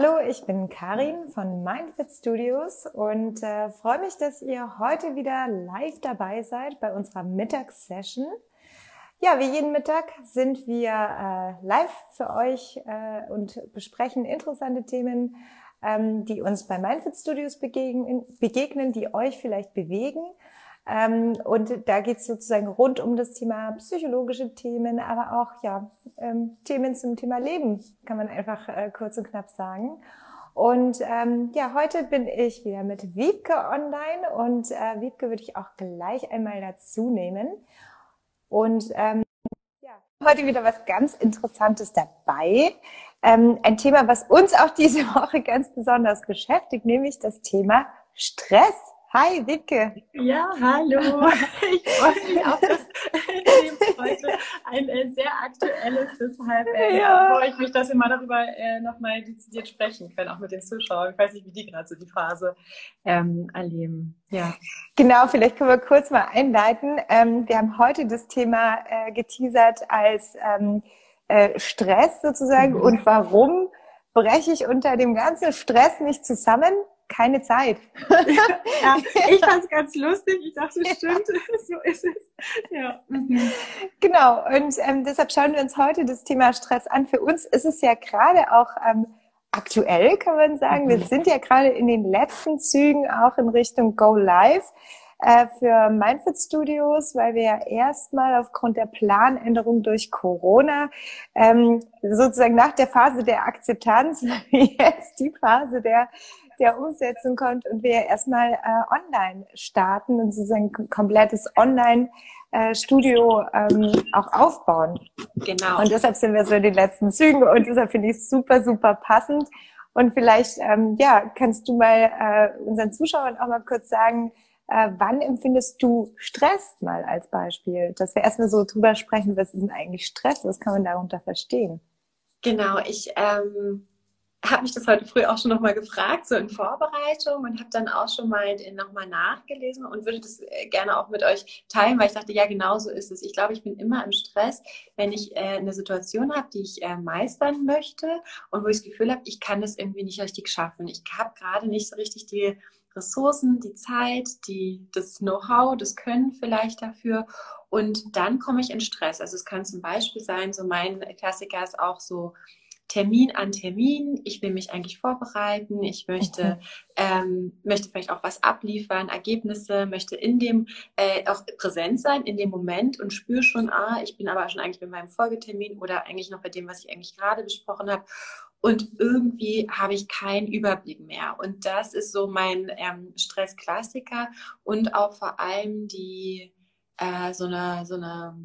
Hallo, ich bin Karin von Mindfit Studios und äh, freue mich, dass ihr heute wieder live dabei seid bei unserer Mittagssession. Ja, wie jeden Mittag sind wir äh, live für euch äh, und besprechen interessante Themen, ähm, die uns bei Mindfit Studios begegnen, begegnen, die euch vielleicht bewegen und da geht es sozusagen rund um das Thema psychologische Themen, aber auch ja ähm, Themen zum Thema Leben, kann man einfach äh, kurz und knapp sagen. Und ähm, ja, heute bin ich wieder mit Wiebke online und äh, Wiebke würde ich auch gleich einmal dazu nehmen. Und ähm, ja, heute wieder was ganz Interessantes dabei. Ähm, ein Thema, was uns auch diese Woche ganz besonders beschäftigt, nämlich das Thema Stress. Hi, Wiebke. Ja, hallo. Ich freue mich auf das Thema heute. Ein äh, sehr aktuelles, deshalb äh, ja. freue ich mich, dass wir mal darüber äh, nochmal dezidiert sprechen können, auch mit den Zuschauern. Ich weiß nicht, wie die gerade so die Phase ähm, erleben. Ja. Genau, vielleicht können wir kurz mal einleiten. Ähm, wir haben heute das Thema äh, geteasert als ähm, äh, Stress sozusagen mhm. und warum breche ich unter dem ganzen Stress nicht zusammen? Keine Zeit. ja, ich fand es ganz lustig. Ich dachte, stimmt, so ist es. Ja. Mhm. Genau, und ähm, deshalb schauen wir uns heute das Thema Stress an. Für uns ist es ja gerade auch ähm, aktuell, kann man sagen. Mhm. Wir sind ja gerade in den letzten Zügen auch in Richtung Go Live äh, für Mindfit Studios, weil wir ja erstmal aufgrund der Planänderung durch Corona ähm, sozusagen nach der Phase der Akzeptanz jetzt die Phase der der Umsetzung kommt und wir erstmal äh, online starten und sozusagen ein komplettes Online äh, Studio ähm, auch aufbauen. Genau. Und deshalb sind wir so in den letzten Zügen und deshalb finde ich es super, super passend. Und vielleicht, ähm, ja, kannst du mal äh, unseren Zuschauern auch mal kurz sagen, äh, wann empfindest du Stress mal als Beispiel? Dass wir erstmal so drüber sprechen, was ist denn eigentlich Stress? Was kann man darunter verstehen? Genau, ich ähm, habe mich das heute früh auch schon nochmal gefragt, so in Vorbereitung und habe dann auch schon mal nochmal nachgelesen und würde das äh, gerne auch mit euch teilen, weil ich dachte, ja, genau so ist es. Ich glaube, ich bin immer im Stress, wenn ich äh, eine Situation habe, die ich äh, meistern möchte und wo ich das Gefühl habe, ich kann das irgendwie nicht richtig schaffen. Ich habe gerade nicht so richtig die Ressourcen, die Zeit, die, das Know-how, das Können vielleicht dafür. Und dann komme ich in Stress. Also es kann zum Beispiel sein, so mein Klassiker ist auch so, Termin an Termin. Ich will mich eigentlich vorbereiten. Ich möchte, okay. ähm, möchte vielleicht auch was abliefern, Ergebnisse, möchte in dem äh, auch präsent sein in dem Moment und spüre schon, ah, ich bin aber schon eigentlich bei meinem Folgetermin oder eigentlich noch bei dem, was ich eigentlich gerade besprochen habe. Und irgendwie habe ich keinen Überblick mehr. Und das ist so mein ähm, Stressklassiker und auch vor allem die äh, so eine so eine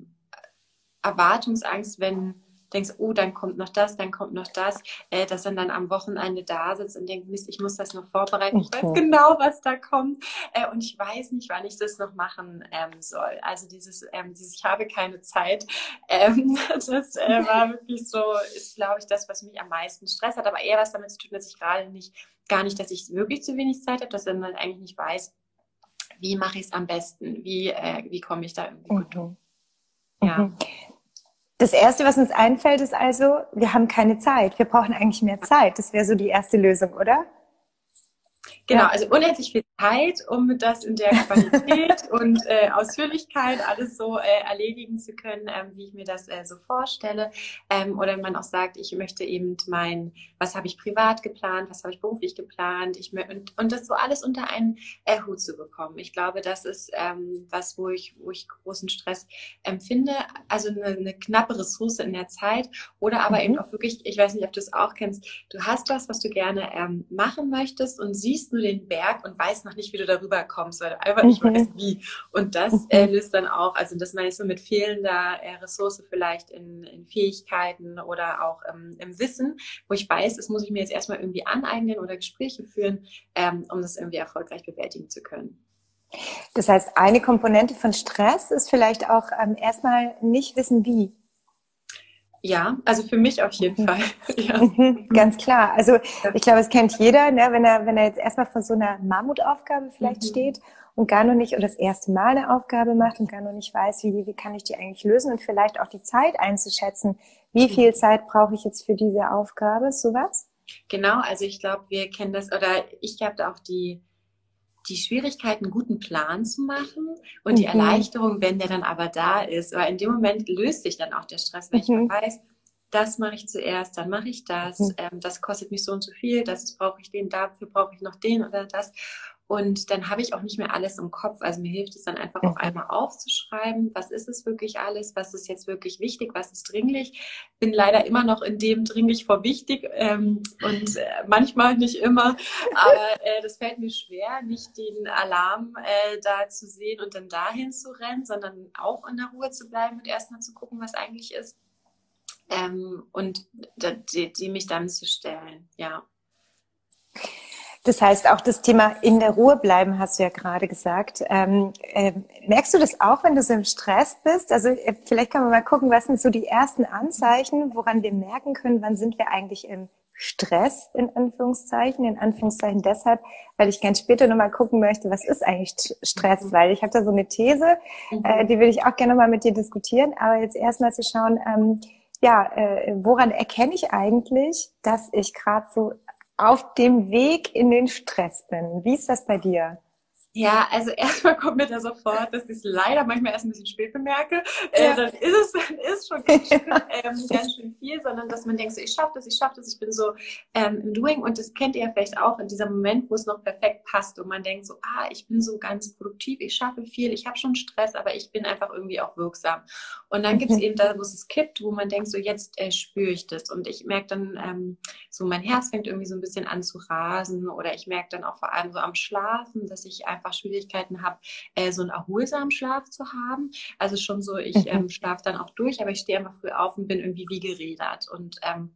Erwartungsangst, wenn denkst, oh, dann kommt noch das, dann kommt noch das, äh, dass man dann am Wochenende da sitzt und denkt, Mist, ich muss das noch vorbereiten, ich weiß genau, was da kommt äh, und ich weiß nicht, wann ich das noch machen ähm, soll. Also dieses, ähm, dieses ich habe keine Zeit, ähm, das äh, war wirklich so, ist glaube ich das, was mich am meisten Stress hat, aber eher was damit zu tun, dass ich gerade nicht, gar nicht, dass ich wirklich zu wenig Zeit habe, dass man halt eigentlich nicht weiß, wie mache ich es am besten, wie, äh, wie komme ich da irgendwie gut um. Ja. Mhm. Das Erste, was uns einfällt, ist also, wir haben keine Zeit. Wir brauchen eigentlich mehr Zeit. Das wäre so die erste Lösung, oder? Genau, also unendlich viel Zeit, um das in der Qualität und äh, Ausführlichkeit alles so äh, erledigen zu können, ähm, wie ich mir das äh, so vorstelle. Ähm, oder man auch sagt, ich möchte eben mein, was habe ich privat geplant, was habe ich beruflich geplant, ich und, und das so alles unter einen äh, Hut zu bekommen. Ich glaube, das ist ähm, was, wo ich, wo ich großen Stress empfinde. Also eine, eine knappe Ressource in der Zeit oder aber mhm. eben auch wirklich, ich weiß nicht, ob du es auch kennst, du hast was, was du gerne ähm, machen möchtest und siehst nur den Berg und weißt noch nicht, wie du darüber kommst, weil du einfach nicht mhm. weißt, wie. Und das äh, mhm. löst dann auch, also das meine ich so mit fehlender äh, Ressource vielleicht in, in Fähigkeiten oder auch ähm, im Wissen, wo ich weiß, das muss ich mir jetzt erstmal irgendwie aneignen oder Gespräche führen, ähm, um das irgendwie erfolgreich bewältigen zu können. Das heißt, eine Komponente von Stress ist vielleicht auch ähm, erstmal nicht wissen, wie. Ja, also für mich auf jeden mhm. Fall. ja. Mhm, ganz klar. Also ich glaube, es kennt jeder, ne, wenn er, wenn er jetzt erstmal vor so einer Mammutaufgabe vielleicht mhm. steht und gar noch nicht oder das erste Mal eine Aufgabe macht und gar noch nicht weiß, wie, wie kann ich die eigentlich lösen und vielleicht auch die Zeit einzuschätzen. Wie viel mhm. Zeit brauche ich jetzt für diese Aufgabe? Sowas? Genau, also ich glaube, wir kennen das, oder ich habe auch die, die Schwierigkeit, einen guten Plan zu machen und mhm. die Erleichterung, wenn der dann aber da ist. Weil in dem Moment löst sich dann auch der Stress, wenn mhm. ich weiß, das mache ich zuerst, dann mache ich das, mhm. ähm, das kostet mich so und so viel, das brauche ich den, dafür brauche ich noch den oder das. Und dann habe ich auch nicht mehr alles im Kopf. Also mir hilft es dann einfach auch einmal aufzuschreiben, was ist es wirklich alles, was ist jetzt wirklich wichtig, was ist dringlich. Bin leider immer noch in dem dringlich vor wichtig ähm, und äh, manchmal nicht immer. Aber äh, das fällt mir schwer, nicht den Alarm äh, da zu sehen und dann dahin zu rennen, sondern auch in der Ruhe zu bleiben und erstmal zu gucken, was eigentlich ist. Ähm, und die, die mich dann zu stellen, ja. Das heißt, auch das Thema in der Ruhe bleiben, hast du ja gerade gesagt. Ähm, äh, merkst du das auch, wenn du so im Stress bist? Also äh, vielleicht können wir mal gucken, was sind so die ersten Anzeichen, woran wir merken können, wann sind wir eigentlich im Stress, in Anführungszeichen, in Anführungszeichen deshalb, weil ich ganz später nochmal gucken möchte, was ist eigentlich Stress, mhm. weil ich habe da so eine These, mhm. äh, die will ich auch gerne mal mit dir diskutieren, aber jetzt erstmal zu schauen, ähm, ja, äh, woran erkenne ich eigentlich, dass ich gerade so auf dem Weg in den Stress bin. Wie ist das bei dir? Ja, also erstmal kommt mir da sofort, dass ich es leider manchmal erst ein bisschen spät bemerke. Äh, ja. Äh, dann ist es dann ist schon ganz schön, ähm, ganz schön viel, sondern dass man denkt, so, ich schaffe das, ich schaffe das, ich bin so ähm, im Doing und das kennt ihr ja vielleicht auch in diesem Moment, wo es noch perfekt passt und man denkt so, ah, ich bin so ganz produktiv, ich schaffe viel, ich habe schon Stress, aber ich bin einfach irgendwie auch wirksam. Und dann mhm. gibt es eben da, wo es kippt, wo man denkt, so jetzt äh, spüre ich das und ich merke dann ähm, so, mein Herz fängt irgendwie so ein bisschen an zu rasen oder ich merke dann auch vor allem so am Schlafen, dass ich einfach einfach Schwierigkeiten habe, äh, so einen erholsamen Schlaf zu haben. Also schon so, ich mhm. ähm, schlafe dann auch durch, aber ich stehe immer früh auf und bin irgendwie wie gerädert und ähm,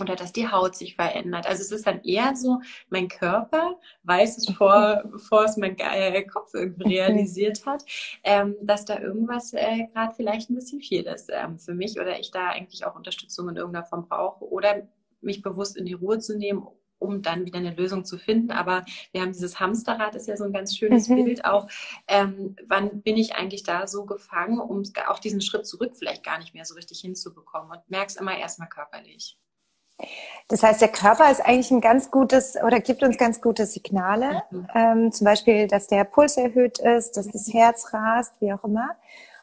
oder dass die Haut sich verändert. Also es ist dann eher so, mein Körper weiß es vor, bevor es mein äh, Kopf irgendwie realisiert hat, ähm, dass da irgendwas äh, gerade vielleicht ein bisschen viel ist ähm, für mich oder ich da eigentlich auch Unterstützung in irgendeiner Form brauche oder mich bewusst in die Ruhe zu nehmen um dann wieder eine Lösung zu finden. Aber wir haben dieses Hamsterrad, ist ja so ein ganz schönes mhm. Bild auch. Ähm, wann bin ich eigentlich da so gefangen, um auch diesen Schritt zurück vielleicht gar nicht mehr so richtig hinzubekommen und merk's immer erstmal körperlich. Das heißt, der Körper ist eigentlich ein ganz gutes oder gibt uns ganz gute Signale. Mhm. Ähm, zum Beispiel, dass der Puls erhöht ist, dass das Herz rast, wie auch immer.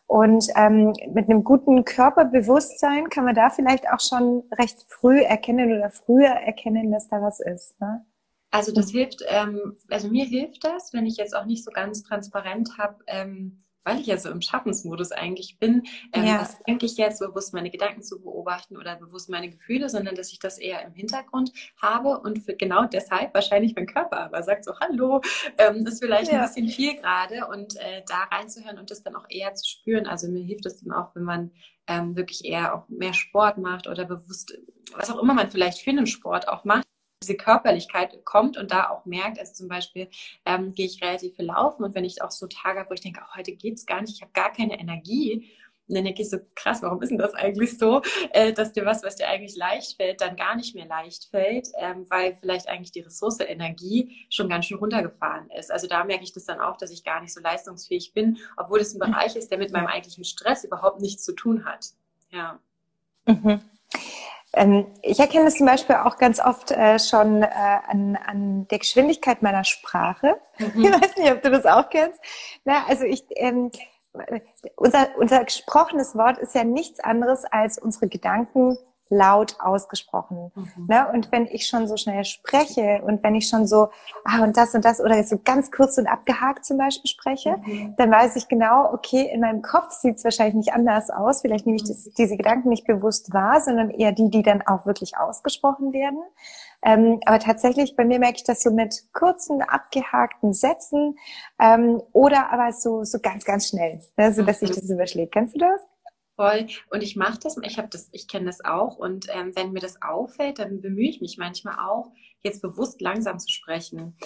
Und ähm, mit einem guten Körperbewusstsein kann man da vielleicht auch schon recht früh erkennen oder früher erkennen, dass da was ist. Ne? Also das hilft, ähm, also mir hilft das, wenn ich jetzt auch nicht so ganz transparent habe, ähm, weil ich ja so im Schaffensmodus eigentlich bin, ähm, ja. was denke ich jetzt, bewusst meine Gedanken zu beobachten oder bewusst meine Gefühle, sondern dass ich das eher im Hintergrund habe und für genau deshalb wahrscheinlich mein Körper aber sagt so, hallo, ähm, ist vielleicht ja. ein bisschen viel gerade und äh, da reinzuhören und das dann auch eher zu spüren. Also mir hilft es dann auch, wenn man ähm, wirklich eher auch mehr Sport macht oder bewusst, was auch immer man vielleicht für einen Sport auch macht, diese Körperlichkeit kommt und da auch merkt, also zum Beispiel ähm, gehe ich relativ viel laufen und wenn ich auch so Tage habe, wo ich denke, oh, heute es gar nicht, ich habe gar keine Energie, und dann denke ich so, krass, warum ist denn das eigentlich so, äh, dass dir was, was dir eigentlich leicht fällt, dann gar nicht mehr leicht fällt, ähm, weil vielleicht eigentlich die Ressource Energie schon ganz schön runtergefahren ist. Also da merke ich das dann auch, dass ich gar nicht so leistungsfähig bin, obwohl es ein Bereich ist, der mit meinem eigentlichen Stress überhaupt nichts zu tun hat. Ja. Mhm. Ähm, ich erkenne das zum Beispiel auch ganz oft äh, schon äh, an, an der Geschwindigkeit meiner Sprache. Mhm. Ich weiß nicht, ob du das auch kennst. Na, also ich, ähm, unser, unser gesprochenes Wort ist ja nichts anderes als unsere Gedanken laut ausgesprochen. Mhm. Ne? Und wenn ich schon so schnell spreche und wenn ich schon so, ah, und das und das oder so ganz kurz und abgehakt zum Beispiel spreche, mhm. dann weiß ich genau, okay, in meinem Kopf sieht es wahrscheinlich nicht anders aus. Vielleicht nehme ich das, diese Gedanken nicht bewusst wahr, sondern eher die, die dann auch wirklich ausgesprochen werden. Ähm, aber tatsächlich, bei mir merke ich das so mit kurzen, abgehakten Sätzen ähm, oder aber so, so ganz, ganz schnell, ne? so dass sich das überschlägt. Kennst du das? Voll. Und ich mache das, ich habe das, ich kenne das auch. Und ähm, wenn mir das auffällt, dann bemühe ich mich manchmal auch, jetzt bewusst langsam zu sprechen.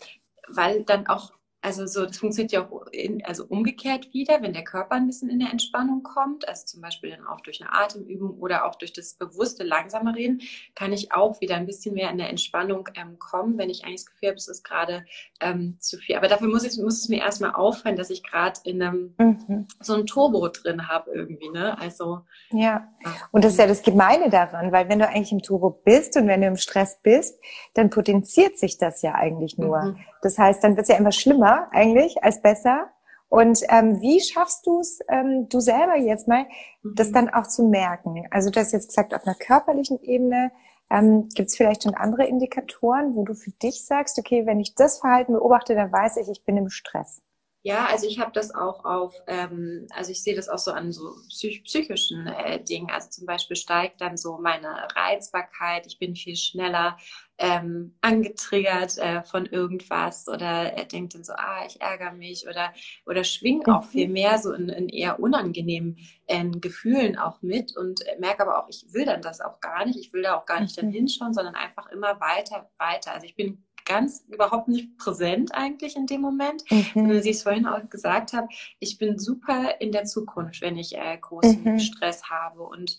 Weil dann auch also so, das funktioniert ja auch in, also umgekehrt wieder, wenn der Körper ein bisschen in der Entspannung kommt, also zum Beispiel dann auch durch eine Atemübung oder auch durch das bewusste langsame Reden, kann ich auch wieder ein bisschen mehr in der Entspannung ähm, kommen, wenn ich eigentlich das Gefühl habe, es ist gerade ähm, zu viel. Aber dafür muss, ich, muss es mir erstmal auffallen, dass ich gerade in einem mhm. so ein Turbo drin habe irgendwie, ne? Also ja. Und das ist ja das Gemeine daran, weil wenn du eigentlich im Turbo bist und wenn du im Stress bist, dann potenziert sich das ja eigentlich nur. Mhm. Das heißt, dann wird es ja immer schlimmer eigentlich als besser. Und ähm, wie schaffst du es, ähm, du selber jetzt mal, mhm. das dann auch zu merken? Also du hast jetzt gesagt, auf einer körperlichen Ebene ähm, gibt es vielleicht schon andere Indikatoren, wo du für dich sagst, okay, wenn ich das Verhalten beobachte, dann weiß ich, ich bin im Stress. Ja, also ich habe das auch auf, ähm, also ich sehe das auch so an so psych psychischen äh, Dingen. Also zum Beispiel steigt dann so meine Reizbarkeit, ich bin viel schneller ähm, angetriggert äh, von irgendwas oder er denkt dann so, ah, ich ärgere mich oder oder schwingt auch viel mhm. mehr so in, in eher unangenehmen äh, Gefühlen auch mit und merke aber auch, ich will dann das auch gar nicht, ich will da auch gar nicht dann mhm. hinschauen, sondern einfach immer weiter, weiter. Also ich bin ganz überhaupt nicht präsent eigentlich in dem Moment. Mhm. Wie ich es vorhin auch gesagt habe, ich bin super in der Zukunft, wenn ich äh, großen mhm. Stress habe und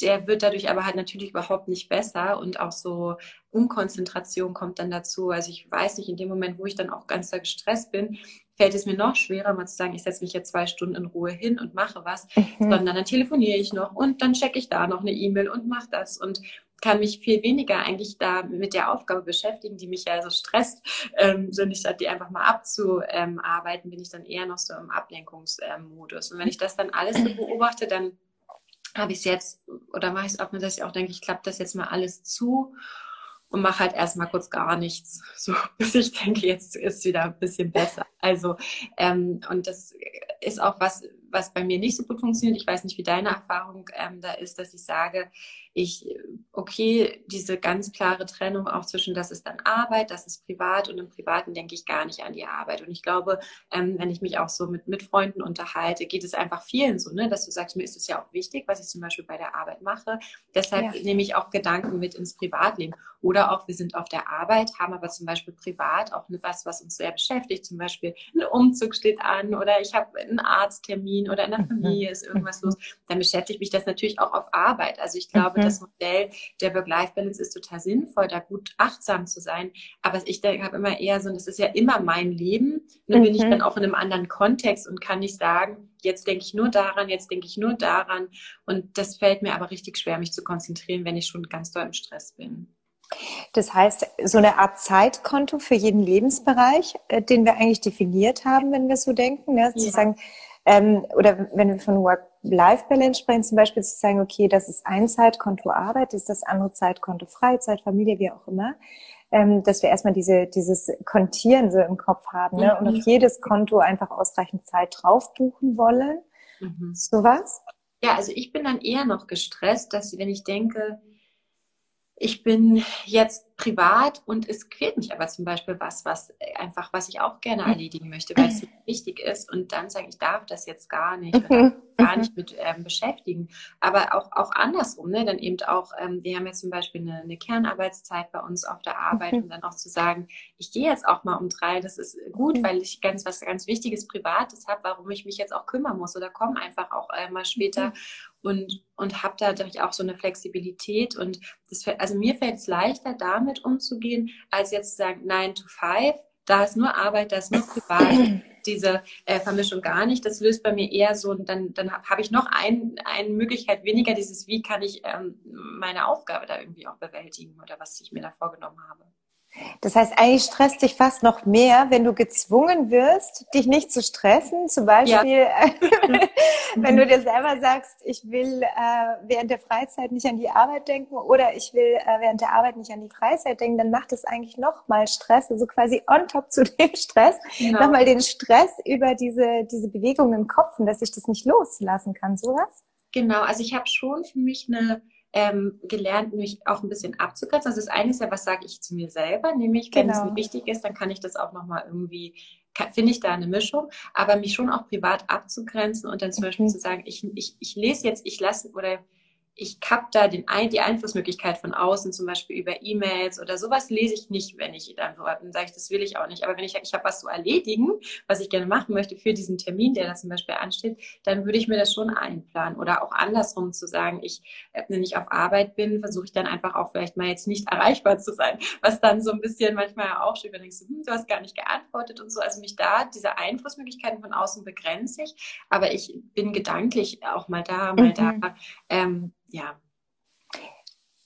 der wird dadurch aber halt natürlich überhaupt nicht besser und auch so Unkonzentration kommt dann dazu. Also ich weiß nicht, in dem Moment, wo ich dann auch ganz gestresst bin, fällt es mir noch schwerer, mal zu sagen, ich setze mich jetzt zwei Stunden in Ruhe hin und mache was, mhm. sondern dann telefoniere ich noch und dann checke ich da noch eine E-Mail und mache das und kann mich viel weniger eigentlich da mit der Aufgabe beschäftigen, die mich ja so stresst, ähm, so nicht statt die einfach mal abzuarbeiten, bin ich dann eher noch so im Ablenkungsmodus. Und wenn ich das dann alles so beobachte, dann habe ich es jetzt oder mache ich es auch dass ich auch denke, ich klappe das jetzt mal alles zu und mache halt erstmal kurz gar nichts, so bis ich denke, jetzt ist wieder ein bisschen besser. Also ähm, und das ist auch was, was bei mir nicht so gut funktioniert. Ich weiß nicht, wie deine Erfahrung ähm, da ist, dass ich sage, ich, okay, diese ganz klare Trennung auch zwischen, das ist dann Arbeit, das ist privat und im Privaten denke ich gar nicht an die Arbeit. Und ich glaube, ähm, wenn ich mich auch so mit, mit Freunden unterhalte, geht es einfach vielen so, ne, dass du sagst, mir ist es ja auch wichtig, was ich zum Beispiel bei der Arbeit mache. Deshalb ja. nehme ich auch Gedanken mit ins Privatleben. Oder auch, wir sind auf der Arbeit, haben aber zum Beispiel privat auch was, was uns sehr beschäftigt. Zum Beispiel ein Umzug steht an oder ich habe einen Arzttermin oder in der mhm. Familie ist irgendwas los. Dann beschäftigt mich das natürlich auch auf Arbeit. Also ich glaube, mhm. das Modell der Work-Life-Balance ist total sinnvoll, da gut achtsam zu sein. Aber ich habe immer eher so, das ist ja immer mein Leben. Mhm. bin ich mhm. dann auch in einem anderen Kontext und kann nicht sagen, jetzt denke ich nur daran, jetzt denke ich nur daran. Und das fällt mir aber richtig schwer, mich zu konzentrieren, wenn ich schon ganz doll im Stress bin. Das heißt, so eine Art Zeitkonto für jeden Lebensbereich, äh, den wir eigentlich definiert haben, wenn wir so denken, ne? zu sagen, ähm, oder wenn wir von Work-Life-Balance sprechen, zum Beispiel zu sagen, okay, das ist ein Zeitkonto Arbeit, das ist das andere Zeitkonto Freizeit, Familie, wie auch immer. Ähm, dass wir erstmal diese, dieses Kontieren so im Kopf haben ne? und auf mhm. jedes Konto einfach ausreichend Zeit drauf buchen wollen. Mhm. Sowas? Ja, also ich bin dann eher noch gestresst, dass wenn ich denke, ich bin jetzt privat und es quält mich aber zum Beispiel was, was einfach, was ich auch gerne mhm. erledigen möchte, weil es wichtig ist und dann sage ich, darf das jetzt gar nicht oder gar nicht mit ähm, beschäftigen. Aber auch, auch andersrum, ne? dann eben auch, ähm, wir haben jetzt zum Beispiel eine, eine Kernarbeitszeit bei uns auf der Arbeit und dann auch zu sagen, ich gehe jetzt auch mal um drei, das ist gut, weil ich ganz was ganz Wichtiges Privates habe, warum ich mich jetzt auch kümmern muss oder komme einfach auch äh, mal später und, und habe dadurch auch so eine Flexibilität. Und das, also mir fällt es leichter, damit umzugehen, als jetzt zu sagen, 9 to 5, da ist nur Arbeit, da ist nur privat. Diese äh, Vermischung gar nicht. Das löst bei mir eher so, dann, dann habe ich noch ein, eine Möglichkeit weniger, dieses, wie kann ich ähm, meine Aufgabe da irgendwie auch bewältigen oder was ich mir da vorgenommen habe. Das heißt, eigentlich stresst dich fast noch mehr, wenn du gezwungen wirst, dich nicht zu stressen. Zum Beispiel, ja. wenn du dir selber sagst, ich will äh, während der Freizeit nicht an die Arbeit denken oder ich will äh, während der Arbeit nicht an die Freizeit denken, dann macht es eigentlich noch mal Stress, also quasi on top zu dem Stress, genau. nochmal den Stress über diese, diese Bewegung im Kopf und dass ich das nicht loslassen kann, sowas? Genau, also ich habe schon für mich eine ähm, gelernt, mich auch ein bisschen abzugrenzen. Also das eine ist ja, was sage ich zu mir selber, nämlich wenn genau. es mir wichtig ist, dann kann ich das auch nochmal irgendwie, finde ich da eine Mischung, aber mich schon auch privat abzugrenzen und dann zum mhm. Beispiel zu sagen, ich, ich, ich lese jetzt, ich lasse oder ich habe da den die Einflussmöglichkeit von außen, zum Beispiel über E-Mails oder sowas, lese ich nicht, wenn ich dann dann sage ich, das will ich auch nicht. Aber wenn ich ich habe was zu erledigen, was ich gerne machen möchte für diesen Termin, der da zum Beispiel ansteht, dann würde ich mir das schon einplanen. Oder auch andersrum zu sagen, ich, äh, wenn ich auf Arbeit bin, versuche ich dann einfach auch vielleicht mal jetzt nicht erreichbar zu sein, was dann so ein bisschen manchmal auch schon überdenkst, hm, du hast gar nicht geantwortet und so. Also mich da, diese Einflussmöglichkeiten von außen begrenze ich, aber ich bin gedanklich auch mal da, mal mhm. da. Ähm, ja.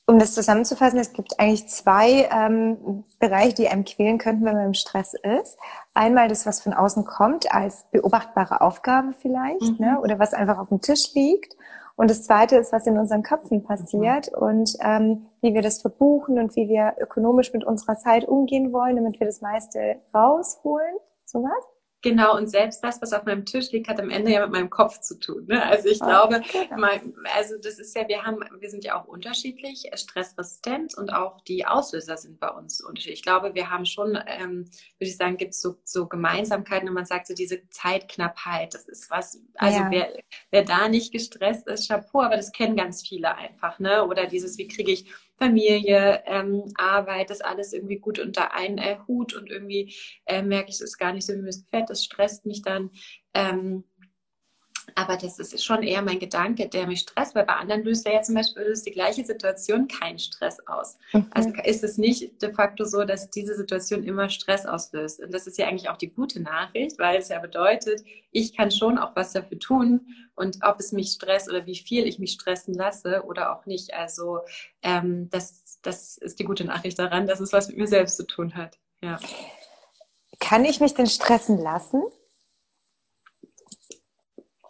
Um das zusammenzufassen, es gibt eigentlich zwei ähm, Bereiche, die einem quälen könnten, wenn man im Stress ist. Einmal das, was von außen kommt, als beobachtbare Aufgabe vielleicht, mhm. ne? oder was einfach auf dem Tisch liegt. Und das Zweite ist, was in unseren Köpfen passiert mhm. und ähm, wie wir das verbuchen und wie wir ökonomisch mit unserer Zeit umgehen wollen, damit wir das meiste rausholen. Sowas? Genau, und selbst das, was auf meinem Tisch liegt, hat am Ende ja mit meinem Kopf zu tun. Ne? Also ich oh, glaube, mein, also das ist ja, wir haben, wir sind ja auch unterschiedlich, äh, stressresistent und auch die Auslöser sind bei uns unterschiedlich. Ich glaube, wir haben schon, ähm, würde ich sagen, gibt es so, so Gemeinsamkeiten, wenn man sagt, so diese Zeitknappheit, das ist was, also ja. wer, wer da nicht gestresst ist, Chapeau, aber das kennen ganz viele einfach, ne? Oder dieses, wie kriege ich Familie, ähm, Arbeit, das alles irgendwie gut unter einen äh, Hut und irgendwie äh, merke ich, es ist gar nicht so, wie mir es gefällt, das stresst mich dann. Ähm, aber das ist schon eher mein Gedanke, der mich stresst, weil bei anderen löst er ja zum Beispiel löst die gleiche Situation keinen Stress aus. Mhm. Also ist es nicht de facto so, dass diese Situation immer Stress auslöst. Und das ist ja eigentlich auch die gute Nachricht, weil es ja bedeutet, ich kann schon auch was dafür tun und ob es mich stresst oder wie viel ich mich stressen lasse oder auch nicht. Also ähm, das, das ist die gute Nachricht daran, dass es was mit mir selbst zu tun hat. Ja. Kann ich mich denn stressen lassen?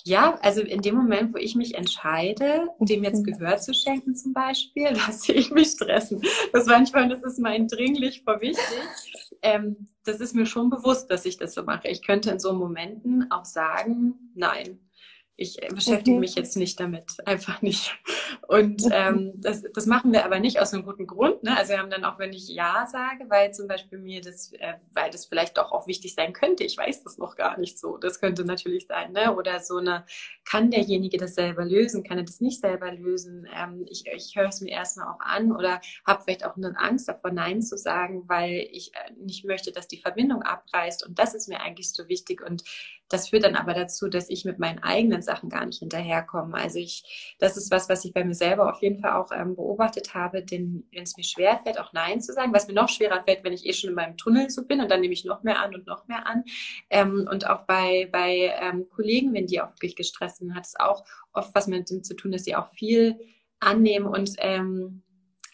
Ja, also in dem Moment, wo ich mich entscheide, dem jetzt. Gehör zu schenken zum Beispiel, lasse ich mich stressen. Das manchmal, das ist mein dringlich vor wichtig. Ähm, das ist mir schon bewusst, dass ich das so mache. Ich könnte in so Momenten auch sagen, nein, ich äh, beschäftige mhm. mich jetzt nicht damit, einfach nicht. Und mhm. ähm, das, das machen wir aber nicht aus einem guten Grund. Ne? Also wir haben dann auch, wenn ich Ja sage, weil zum Beispiel mir das, äh, weil das vielleicht doch auch wichtig sein könnte, ich weiß das noch gar nicht so. Das könnte natürlich sein, ne? Oder so eine, kann derjenige das selber lösen, kann er das nicht selber lösen? Ähm, ich ich höre es mir erstmal auch an oder habe vielleicht auch eine Angst davor, Nein zu sagen, weil ich äh, nicht möchte, dass die Verbindung abreißt. Und das ist mir eigentlich so wichtig. Und das führt dann aber dazu, dass ich mit meinen eigenen Sachen gar nicht hinterherkomme. Also ich, das ist was, was ich bei mir selber auf jeden Fall auch ähm, beobachtet habe, denn wenn es mir schwerfällt, auch Nein zu sagen, was mir noch schwerer fällt, wenn ich eh schon in meinem Tunnel so bin und dann nehme ich noch mehr an und noch mehr an. Ähm, und auch bei, bei ähm, Kollegen, wenn die auch wirklich gestresst sind, hat es auch oft was mit dem zu tun, dass sie auch viel annehmen und ähm,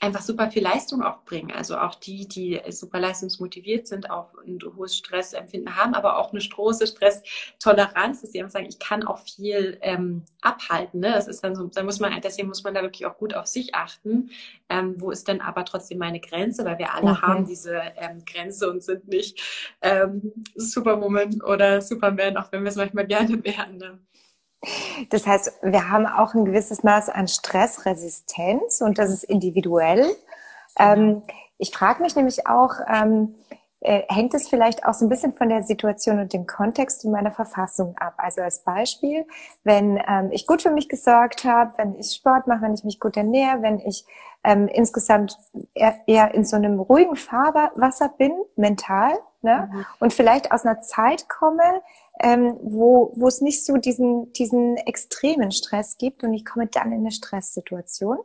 einfach super viel Leistung auch bringen. Also auch die, die super leistungsmotiviert sind, auch ein hohes Stressempfinden haben, aber auch eine große Stresstoleranz, dass sie einfach sagen, ich kann auch viel ähm, abhalten. Ne? Das ist dann so, da muss man, deswegen muss man da wirklich auch gut auf sich achten. Ähm, wo ist denn aber trotzdem meine Grenze? Weil wir alle okay. haben diese ähm, Grenze und sind nicht ähm, Superwoman oder Superman, auch wenn wir es manchmal gerne wären. Ne? Das heißt, wir haben auch ein gewisses Maß an Stressresistenz und das ist individuell. Ähm, ich frage mich nämlich auch, ähm, äh, hängt es vielleicht auch so ein bisschen von der Situation und dem Kontext in meiner Verfassung ab. Also als Beispiel, wenn ähm, ich gut für mich gesorgt habe, wenn ich Sport mache, wenn ich mich gut ernähre, wenn ich ähm, insgesamt eher, eher in so einem ruhigen Fahrwasser bin, mental, ne? Mhm. und vielleicht aus einer Zeit komme, ähm, wo, wo es nicht so diesen, diesen extremen Stress gibt und ich komme dann in eine Stresssituation.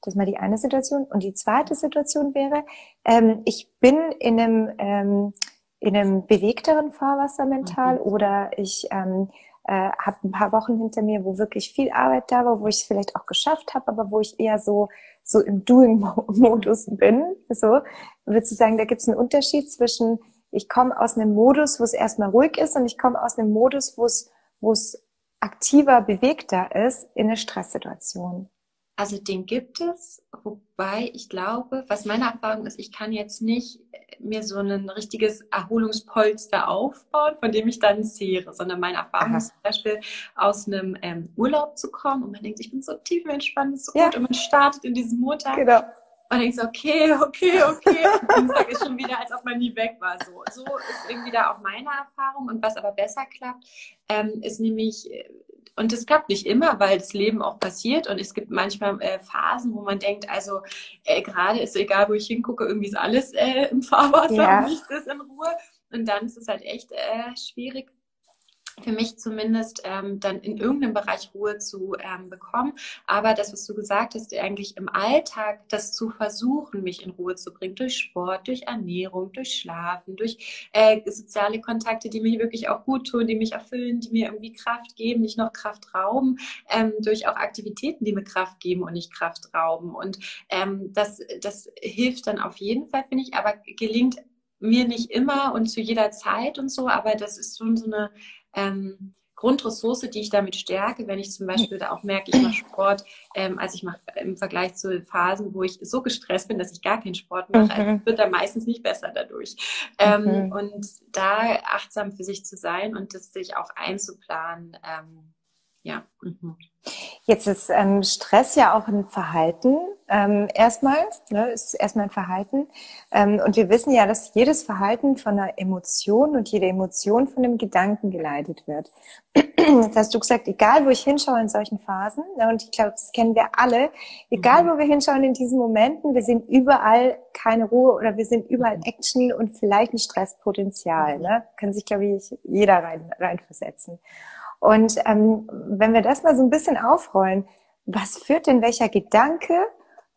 Das ist mal die eine Situation. Und die zweite Situation wäre, ähm, ich bin in einem, ähm, in einem bewegteren Fahrwasser mental mhm. oder ich ähm, äh, habe ein paar Wochen hinter mir, wo wirklich viel Arbeit da war, wo ich es vielleicht auch geschafft habe, aber wo ich eher so so im Doing-Modus bin. So, würdest du sagen, da gibt es einen Unterschied zwischen ich komme aus einem Modus, wo es erstmal ruhig ist und ich komme aus einem Modus, wo es, wo es aktiver, bewegter ist in eine Stresssituation. Also den gibt es, wobei ich glaube, was meine Erfahrung ist, ich kann jetzt nicht mir so ein richtiges Erholungspolster aufbauen, von dem ich dann zehre, sondern meine Erfahrung Aha. ist zum Beispiel aus einem ähm, Urlaub zu kommen und man denkt, ich bin so tief entspannt, so ja. gut und man startet in diesem Montag. Genau und denkst so, okay, okay, okay. Und Dienstag ist schon wieder, als ob man nie weg war. So, so ist irgendwie da auch meine Erfahrung. Und was aber besser klappt, ähm, ist nämlich, und das klappt nicht immer, weil das Leben auch passiert und es gibt manchmal äh, Phasen, wo man denkt, also äh, gerade ist egal, wo ich hingucke, irgendwie ist alles äh, im Fahrwasser ja. nichts ist in Ruhe. Und dann ist es halt echt äh, schwierig, für mich zumindest ähm, dann in irgendeinem Bereich Ruhe zu ähm, bekommen. Aber das, was du gesagt hast, eigentlich im Alltag das zu versuchen, mich in Ruhe zu bringen, durch Sport, durch Ernährung, durch Schlafen, durch äh, soziale Kontakte, die mir wirklich auch gut tun, die mich erfüllen, die mir irgendwie Kraft geben, nicht noch Kraft rauben, ähm, durch auch Aktivitäten, die mir Kraft geben und nicht Kraft rauben. Und ähm, das, das hilft dann auf jeden Fall, finde ich, aber gelingt mir nicht immer und zu jeder Zeit und so, aber das ist schon so eine ähm, Grundressource, die ich damit stärke, wenn ich zum Beispiel da auch merke, ich mache Sport, ähm, also ich mache im Vergleich zu Phasen, wo ich so gestresst bin, dass ich gar keinen Sport mache, also mhm. also wird da meistens nicht besser dadurch. Ähm, mhm. Und da achtsam für sich zu sein und das sich auch einzuplanen, ähm, ja. Mhm. Jetzt ist ähm, Stress ja auch ein Verhalten. Ähm, erstmal, ne, ist erstmal ein Verhalten. Ähm, und wir wissen ja, dass jedes Verhalten von einer Emotion und jede Emotion von einem Gedanken geleitet wird. Das hast du gesagt, egal wo ich hinschaue in solchen Phasen, ne, und ich glaube, das kennen wir alle, egal mhm. wo wir hinschauen in diesen Momenten, wir sehen überall keine Ruhe oder wir sehen überall mhm. Action und vielleicht ein Stresspotenzial. Mhm. Ne? Kann sich, glaube ich, jeder rein, reinversetzen. Und ähm, wenn wir das mal so ein bisschen aufrollen, was führt denn welcher Gedanke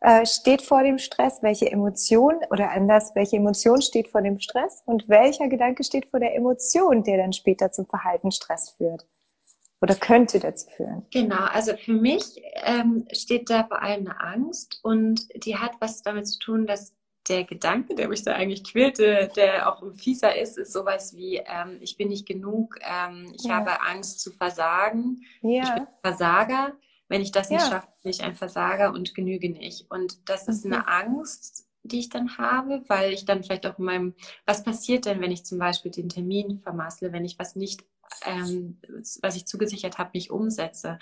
äh, steht vor dem Stress, welche Emotion oder anders, welche Emotion steht vor dem Stress? Und welcher Gedanke steht vor der Emotion, der dann später zum Verhalten Stress führt? Oder könnte dazu führen? Genau, also für mich ähm, steht da vor allem eine Angst und die hat was damit zu tun, dass der Gedanke, der mich da eigentlich quälte, der auch fieser ist, ist sowas wie, ähm, ich bin nicht genug, ähm, ich ja. habe Angst zu versagen, ja. ich bin Versager. Wenn ich das nicht ja. schaffe, bin ich ein Versager und genüge nicht. Und das ist mhm. eine Angst, die ich dann habe, weil ich dann vielleicht auch in meinem, was passiert denn, wenn ich zum Beispiel den Termin vermassle, wenn ich was nicht, ähm, was ich zugesichert habe, nicht umsetze.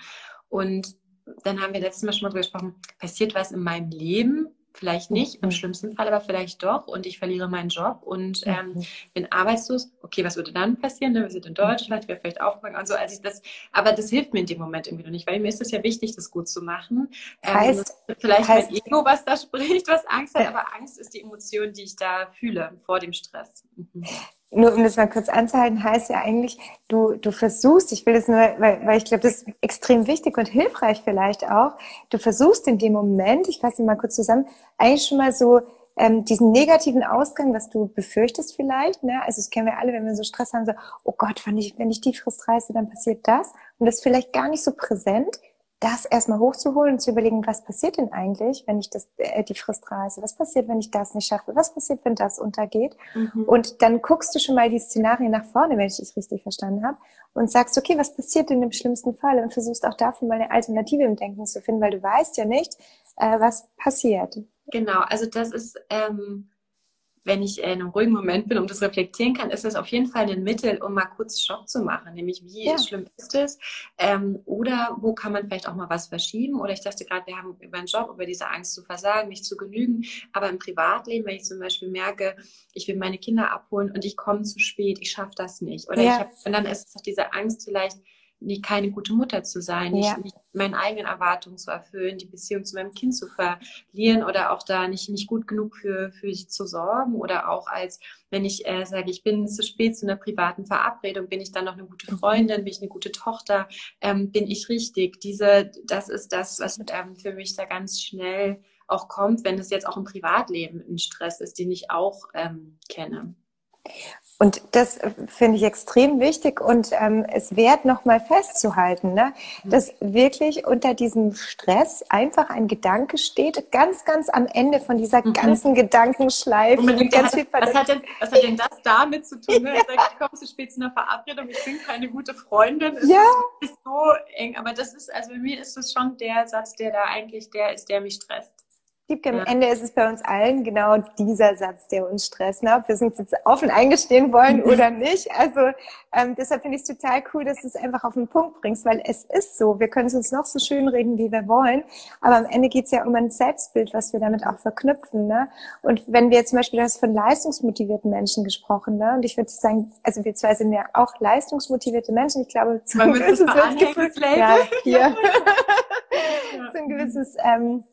Und dann haben wir letztes Mal schon mal drüber gesprochen, passiert was in meinem Leben, Vielleicht nicht, im mhm. schlimmsten Fall aber vielleicht doch und ich verliere meinen Job und ähm, mhm. bin arbeitslos. Okay, was würde dann passieren? Wir sind in Deutschland, wäre vielleicht aufgefangen und so. Also ich das, aber das hilft mir in dem Moment irgendwie noch nicht, weil mir ist es ja wichtig, das gut zu machen. Ähm, heißt, vielleicht heißt, mein Ego, was da spricht, was Angst hat, aber Angst ist die Emotion, die ich da fühle vor dem Stress. Mhm nur um das mal kurz anzuhalten, heißt ja eigentlich, du, du versuchst, ich will das nur, weil, weil ich glaube, das ist extrem wichtig und hilfreich vielleicht auch, du versuchst in dem Moment, ich fasse mal kurz zusammen, eigentlich schon mal so ähm, diesen negativen Ausgang, was du befürchtest vielleicht, ne? also das kennen wir alle, wenn wir so Stress haben, so, oh Gott, wenn ich, wenn ich die Frist reiße, dann passiert das und das ist vielleicht gar nicht so präsent, das erstmal hochzuholen und zu überlegen, was passiert denn eigentlich, wenn ich das, äh, die Frist reiße? Was passiert, wenn ich das nicht schaffe? Was passiert, wenn das untergeht? Mhm. Und dann guckst du schon mal die Szenarien nach vorne, wenn ich dich richtig verstanden habe, und sagst, okay, was passiert denn im schlimmsten Fall? Und versuchst auch dafür mal eine Alternative im Denken zu finden, weil du weißt ja nicht, äh, was passiert. Genau, also das ist ähm, wenn ich in einem ruhigen Moment bin und das reflektieren kann, ist das auf jeden Fall ein Mittel, um mal kurz Stopp zu machen. Nämlich, wie ja. schlimm ist es? Ähm, oder wo kann man vielleicht auch mal was verschieben? Oder ich dachte gerade, wir haben über einen Job, über diese Angst zu versagen, nicht zu genügen. Aber im Privatleben, wenn ich zum Beispiel merke, ich will meine Kinder abholen und ich komme zu spät, ich schaffe das nicht. Oder ja. ich hab, und dann ist es doch diese Angst vielleicht, nie keine gute Mutter zu sein, ja. nicht, nicht meinen eigenen Erwartungen zu erfüllen, die Beziehung zu meinem Kind zu verlieren oder auch da nicht, nicht gut genug für, für sie zu sorgen oder auch als, wenn ich äh, sage, ich bin zu spät zu einer privaten Verabredung, bin ich dann noch eine gute mhm. Freundin, bin ich eine gute Tochter, ähm, bin ich richtig. Diese, das ist das, was ähm, für mich da ganz schnell auch kommt, wenn es jetzt auch im Privatleben ein Stress ist, den ich auch ähm, kenne. Und das finde ich extrem wichtig und ähm, es wert nochmal festzuhalten, ne? Dass wirklich unter diesem Stress einfach ein Gedanke steht, ganz, ganz am Ende von dieser mhm. ganzen Gedankenschleife. Denkt, ganz hat, was, hat denn, was hat denn das damit zu tun? Ne? Ja. Ich, ich komme zu spät zu einer Verabredung, ich bin keine gute Freundin, es ja. ist so eng. Aber das ist, also bei mir ist es schon der Satz, der da eigentlich der ist, der mich stresst. Am ja. Ende ist es bei uns allen genau dieser Satz, der uns stresst, ne? ob wir es uns jetzt offen eingestehen wollen oder nicht. Also ähm, deshalb finde ich es total cool, dass du es einfach auf den Punkt bringst, weil es ist so. Wir können es uns noch so schön reden, wie wir wollen, aber am Ende geht es ja um ein Selbstbild, was wir damit auch verknüpfen. Ne? Und wenn wir zum Beispiel, du hast von leistungsmotivierten Menschen gesprochen, ne? und ich würde sagen, also wir zwei sind ja auch leistungsmotivierte Menschen. Ich glaube, zum gewisses Gefühl, ja, ja. so ein gewisses ähm,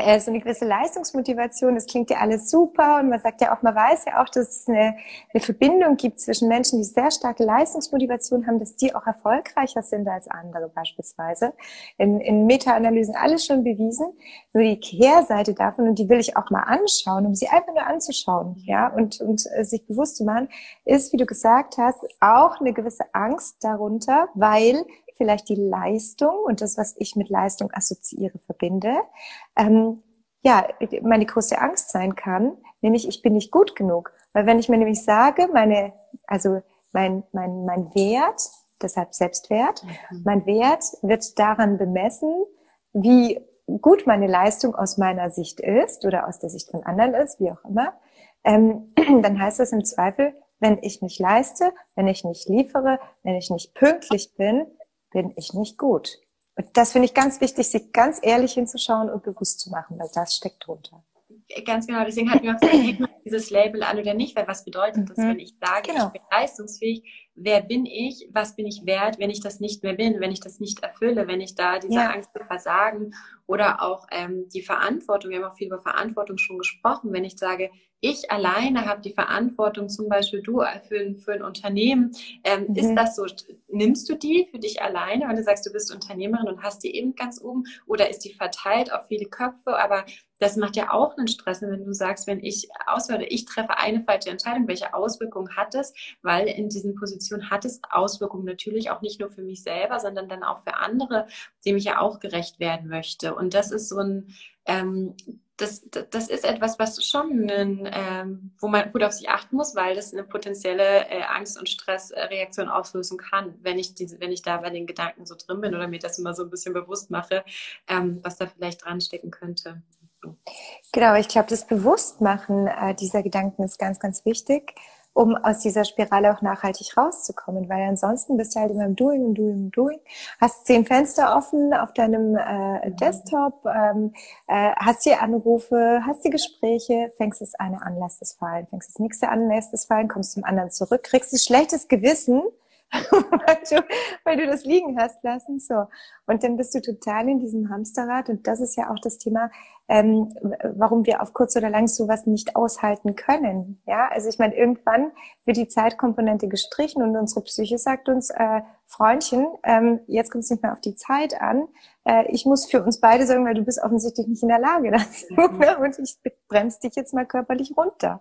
äh, so eine gewisse Leistungsmotivation, das klingt ja alles super und man sagt ja auch, man weiß ja auch, dass es eine, eine Verbindung gibt zwischen Menschen, die sehr starke Leistungsmotivation haben, dass die auch erfolgreicher sind als andere beispielsweise. In, in Meta-Analysen alles schon bewiesen. Nur die Kehrseite davon, und die will ich auch mal anschauen, um sie einfach nur anzuschauen, ja, und, und äh, sich bewusst zu machen, ist, wie du gesagt hast, auch eine gewisse Angst darunter, weil vielleicht die Leistung und das, was ich mit Leistung assoziiere, verbinde, ähm, ja, meine größte Angst sein kann, nämlich ich bin nicht gut genug. Weil wenn ich mir nämlich sage, meine, also mein, mein, mein Wert, deshalb Selbstwert, mhm. mein Wert wird daran bemessen, wie gut meine Leistung aus meiner Sicht ist oder aus der Sicht von anderen ist, wie auch immer, ähm, dann heißt das im Zweifel, wenn ich nicht leiste, wenn ich nicht liefere, wenn ich nicht pünktlich bin, bin ich nicht gut. Und das finde ich ganz wichtig, sich ganz ehrlich hinzuschauen und bewusst zu machen, weil das steckt drunter. Ganz genau, deswegen hatten wir auch gesagt, dieses Label an oder nicht, weil was bedeutet das, mhm. wenn ich sage, genau. ich bin leistungsfähig, wer bin ich, was bin ich wert, wenn ich das nicht mehr bin, wenn ich das nicht erfülle, wenn ich da diese ja. Angst vor Versagen oder auch ähm, die Verantwortung, wir haben auch viel über Verantwortung schon gesprochen, wenn ich sage, ich alleine habe die Verantwortung, zum Beispiel du für, für ein Unternehmen, ähm, mhm. ist das so, nimmst du die für dich alleine, wenn du sagst, du bist Unternehmerin und hast die eben ganz oben? Oder ist die verteilt auf viele Köpfe, aber das macht ja auch einen Stress, wenn du sagst, wenn ich auswähle, ich treffe eine falsche Entscheidung, welche Auswirkungen hat es, weil in diesen Positionen hat es Auswirkungen natürlich auch nicht nur für mich selber, sondern dann auch für andere, dem ich ja auch gerecht werden möchte. Und das ist so ein, ähm, das, das ist etwas, was schon, ein, ähm, wo man gut auf sich achten muss, weil das eine potenzielle äh, Angst- und Stressreaktion auslösen kann, wenn ich diese, wenn ich da bei den Gedanken so drin bin oder mir das immer so ein bisschen bewusst mache, ähm, was da vielleicht dran stecken könnte. Genau, ich glaube, das Bewusstmachen äh, dieser Gedanken ist ganz, ganz wichtig um aus dieser Spirale auch nachhaltig rauszukommen, weil ansonsten bist du halt immer im Doing, im Doing, im Doing, hast zehn Fenster offen auf deinem äh, Desktop, ähm, äh, hast die Anrufe, hast die Gespräche, fängst das eine an, lässt es fallen, fängst das nächste an, lässt es fallen, kommst zum anderen zurück, kriegst ein schlechtes Gewissen, weil, du, weil du das liegen hast lassen. So. Und dann bist du total in diesem Hamsterrad. Und das ist ja auch das Thema, ähm, warum wir auf kurz oder lang sowas nicht aushalten können. Ja, also ich meine, irgendwann wird die Zeitkomponente gestrichen und unsere Psyche sagt uns, äh, Freundchen, ähm, jetzt kommt es nicht mehr auf die Zeit an. Äh, ich muss für uns beide sagen, weil du bist offensichtlich nicht in der Lage dazu. Mhm. und ich bremse dich jetzt mal körperlich runter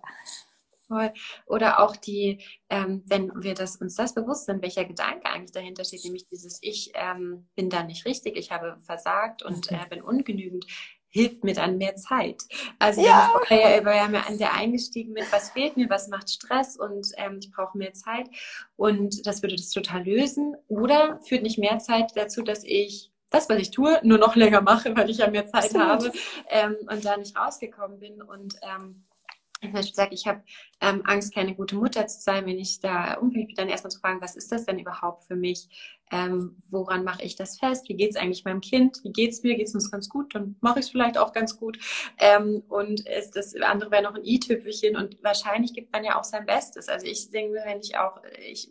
voll. Oder auch die, ähm, wenn wir das, uns das bewusst sind, welcher Gedanke eigentlich dahinter steht, nämlich dieses Ich ähm, bin da nicht richtig, ich habe versagt und mhm. äh, bin ungenügend, hilft mir dann mehr Zeit. Also ja. wir, haben, ja an der eingestiegen mit, was fehlt mir, was macht Stress und ähm, ich brauche mehr Zeit und das würde das total lösen. Oder führt nicht mehr Zeit dazu, dass ich das, was ich tue, nur noch länger mache, weil ich ja mehr Zeit Absolut. habe ähm, und da nicht rausgekommen bin und ähm, zum sage, ich habe ähm, Angst, keine gute Mutter zu sein, wenn ich da umgehe, dann erstmal zu fragen, was ist das denn überhaupt für mich? Ähm, woran mache ich das fest? Wie geht es eigentlich meinem Kind? Wie geht es mir? Geht es uns ganz gut? Dann mache ich es vielleicht auch ganz gut. Ähm, und ist das andere wäre noch ein i-Tüpfelchen und wahrscheinlich gibt man ja auch sein Bestes. Also ich denke, wenn ich auch, ich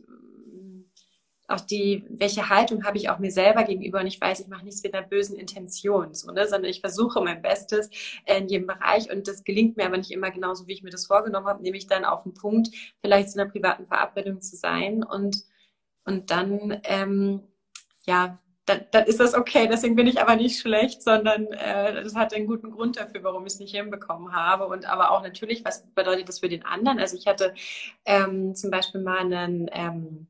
auch die, welche Haltung habe ich auch mir selber gegenüber und ich weiß, ich mache nichts mit einer bösen Intention, so, ne, sondern ich versuche mein Bestes in jedem Bereich und das gelingt mir aber nicht immer genauso, wie ich mir das vorgenommen habe, nämlich dann auf den Punkt, vielleicht zu einer privaten Verabredung zu sein und, und dann, ähm, ja, dann, dann ist das okay. Deswegen bin ich aber nicht schlecht, sondern äh, das hat einen guten Grund dafür, warum ich es nicht hinbekommen habe. Und aber auch natürlich, was bedeutet das für den anderen? Also ich hatte ähm, zum Beispiel mal einen ähm,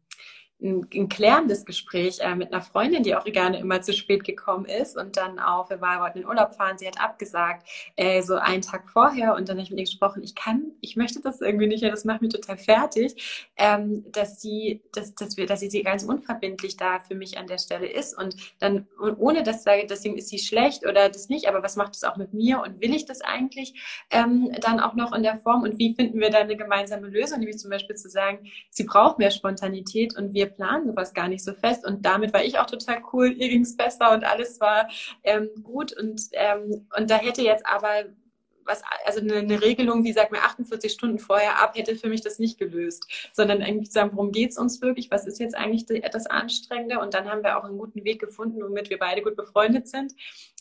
ein, ein klärendes Gespräch äh, mit einer Freundin, die auch gerne immer zu spät gekommen ist und dann auch, wir wollten in den Urlaub fahren, sie hat abgesagt, äh, so einen Tag vorher und dann habe ich mit ihr gesprochen, ich kann, ich möchte das irgendwie nicht, das macht mich total fertig, ähm, dass sie, dass, dass wir, dass sie, sie ganz unverbindlich da für mich an der Stelle ist und dann, und ohne dass sage, deswegen ist sie schlecht oder das nicht, aber was macht es auch mit mir und will ich das eigentlich ähm, dann auch noch in der Form und wie finden wir da eine gemeinsame Lösung, nämlich zum Beispiel zu sagen, sie braucht mehr Spontanität und wir planen sowas gar nicht so fest. Und damit war ich auch total cool, ihr ging es besser und alles war ähm, gut. Und, ähm, und da hätte jetzt aber was, also eine, eine, Regelung, wie sagt mir 48 Stunden vorher ab, hätte für mich das nicht gelöst, sondern zu sagen, worum geht es uns wirklich, was ist jetzt eigentlich das Anstrengende? Und dann haben wir auch einen guten Weg gefunden, womit wir beide gut befreundet sind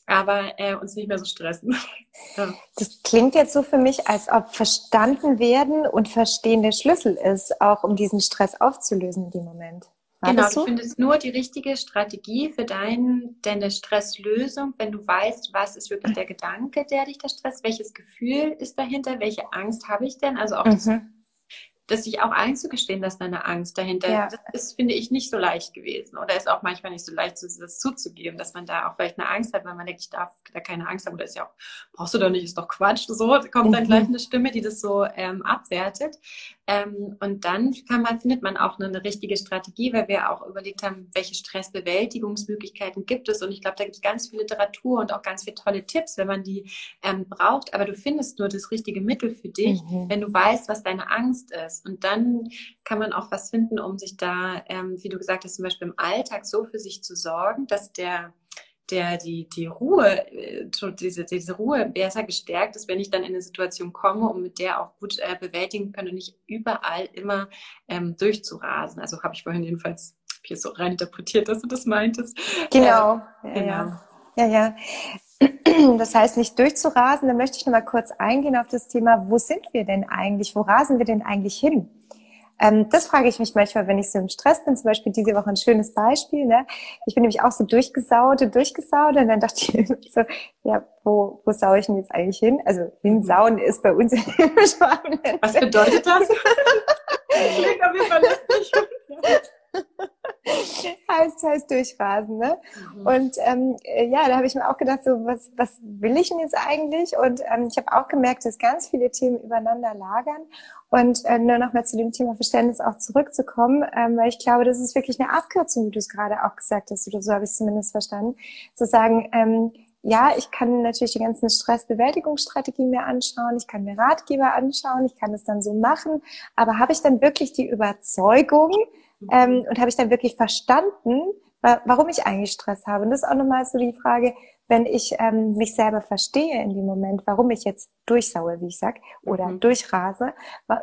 aber äh, uns nicht mehr so stressen. ja. Das klingt jetzt so für mich, als ob verstanden werden und verstehen der Schlüssel ist, auch um diesen Stress aufzulösen in dem Moment. War genau, so? ich finde es nur die richtige Strategie für dein, deine Stresslösung, wenn du weißt, was ist wirklich der Gedanke, der dich da stresst, welches Gefühl ist dahinter, welche Angst habe ich denn, also auch mhm. Das sich auch einzugestehen, dass da eine Angst dahinter ja. das ist, finde ich, nicht so leicht gewesen. Oder ist auch manchmal nicht so leicht, das zuzugeben, dass man da auch vielleicht eine Angst hat, weil man denkt, ich darf da keine Angst haben. Oder ist ja auch, brauchst du doch nicht, ist doch Quatsch. So kommt dann gleich mhm. eine Stimme, die das so ähm, abwertet. Ähm, und dann kann man, findet man auch eine, eine, richtige Strategie, weil wir auch überlegt haben, welche Stressbewältigungsmöglichkeiten gibt es. Und ich glaube, da gibt es ganz viel Literatur und auch ganz viele tolle Tipps, wenn man die ähm, braucht. Aber du findest nur das richtige Mittel für dich, mhm. wenn du weißt, was deine Angst ist. Und dann kann man auch was finden, um sich da, ähm, wie du gesagt hast, zum Beispiel im Alltag so für sich zu sorgen, dass der der die, die Ruhe, äh, diese, diese Ruhe besser gestärkt ist, wenn ich dann in eine Situation komme und mit der auch gut äh, bewältigen kann und nicht überall immer ähm, durchzurasen. Also habe ich vorhin jedenfalls hier so rein interpretiert, dass du das meintest. Genau. Äh, genau. Ja, ja. ja, ja. Das heißt, nicht durchzurasen, da möchte ich noch mal kurz eingehen auf das Thema, wo sind wir denn eigentlich? Wo rasen wir denn eigentlich hin? Ähm, das frage ich mich manchmal, wenn ich so im Stress bin. Zum Beispiel diese Woche ein schönes Beispiel. Ne? Ich bin nämlich auch so durchgesaut und durchgesaut und dann dachte ich so, ja, wo, wo sau ich denn jetzt eigentlich hin? Also hinsauen ist bei uns in Schwaben. Was bedeutet das? Klingt auf jeden Fall heißt, heißt durchrasen, ne? Mhm. Und ähm, äh, ja, da habe ich mir auch gedacht, so was, was will ich denn jetzt eigentlich? Und ähm, ich habe auch gemerkt, dass ganz viele Themen übereinander lagern. Und äh, nur noch mal zu dem Thema Verständnis auch zurückzukommen, ähm, weil ich glaube, das ist wirklich eine Abkürzung, wie du es gerade auch gesagt hast, oder so habe ich es zumindest verstanden, zu sagen, ähm, ja, ich kann natürlich die ganzen Stressbewältigungsstrategien mir anschauen, ich kann mir Ratgeber anschauen, ich kann es dann so machen, aber habe ich dann wirklich die Überzeugung, ähm, und habe ich dann wirklich verstanden, warum ich eigentlich Stress habe. Und das ist auch nochmal so die Frage, wenn ich ähm, mich selber verstehe in dem Moment, warum ich jetzt durchsaue, wie ich sag, oder mhm. durchrase,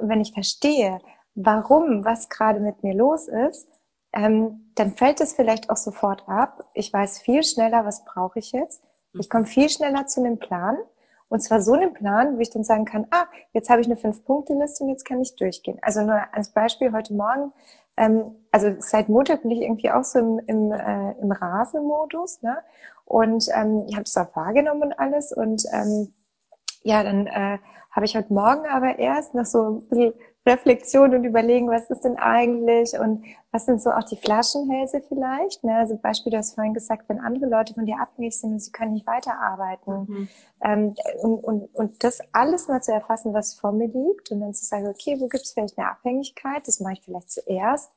wenn ich verstehe, warum, was gerade mit mir los ist, ähm, dann fällt es vielleicht auch sofort ab. Ich weiß viel schneller, was brauche ich jetzt. Ich komme viel schneller zu einem Plan. Und zwar so einen Plan, wo ich dann sagen kann, ah, jetzt habe ich eine Fünf-Punkte-Liste und jetzt kann ich durchgehen. Also nur als Beispiel, heute Morgen ähm, also seit Montag bin ich irgendwie auch so im, im, äh, im Rasenmodus, ne? Und ähm, ich habe es auch wahrgenommen und alles. Und ähm, ja, dann äh, habe ich heute Morgen aber erst nach so ein bisschen Reflexion und überlegen, was ist denn eigentlich und was sind so auch die Flaschenhälse vielleicht. Ne? Also Beispiel, du hast vorhin gesagt, wenn andere Leute von dir abhängig sind und sie können nicht weiterarbeiten. Mhm. Ähm, und, und, und das alles mal zu erfassen, was vor mir liegt und dann zu sagen, okay, wo gibt es vielleicht eine Abhängigkeit? Das mache ich vielleicht zuerst.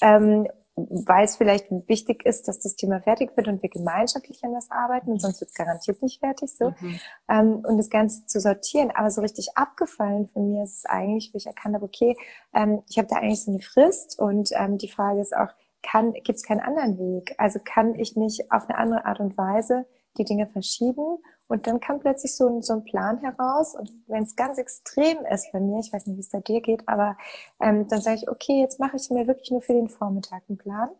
Ähm, weil es vielleicht wichtig ist, dass das Thema fertig wird und wir gemeinschaftlich an das arbeiten, sonst wird es garantiert nicht fertig so. Mhm. Ähm, und das Ganze zu sortieren. Aber so richtig abgefallen von mir ist es eigentlich, wo ich erkannt habe, okay, ähm, ich habe da eigentlich so eine Frist und ähm, die Frage ist auch, kann, gibt es keinen anderen Weg? Also kann ich nicht auf eine andere Art und Weise die Dinge verschieben und dann kam plötzlich so ein, so ein Plan heraus. Und wenn es ganz extrem ist bei mir, ich weiß nicht, wie es bei dir geht, aber ähm, dann sage ich, okay, jetzt mache ich mir wirklich nur für den Vormittag einen Plan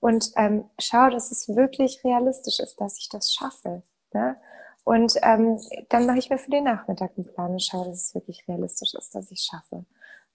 und ähm, schaue, dass es wirklich realistisch ist, dass ich das schaffe. Ne? Und ähm, dann mache ich mir für den Nachmittag einen Plan und schaue, dass es wirklich realistisch ist, dass ich schaffe.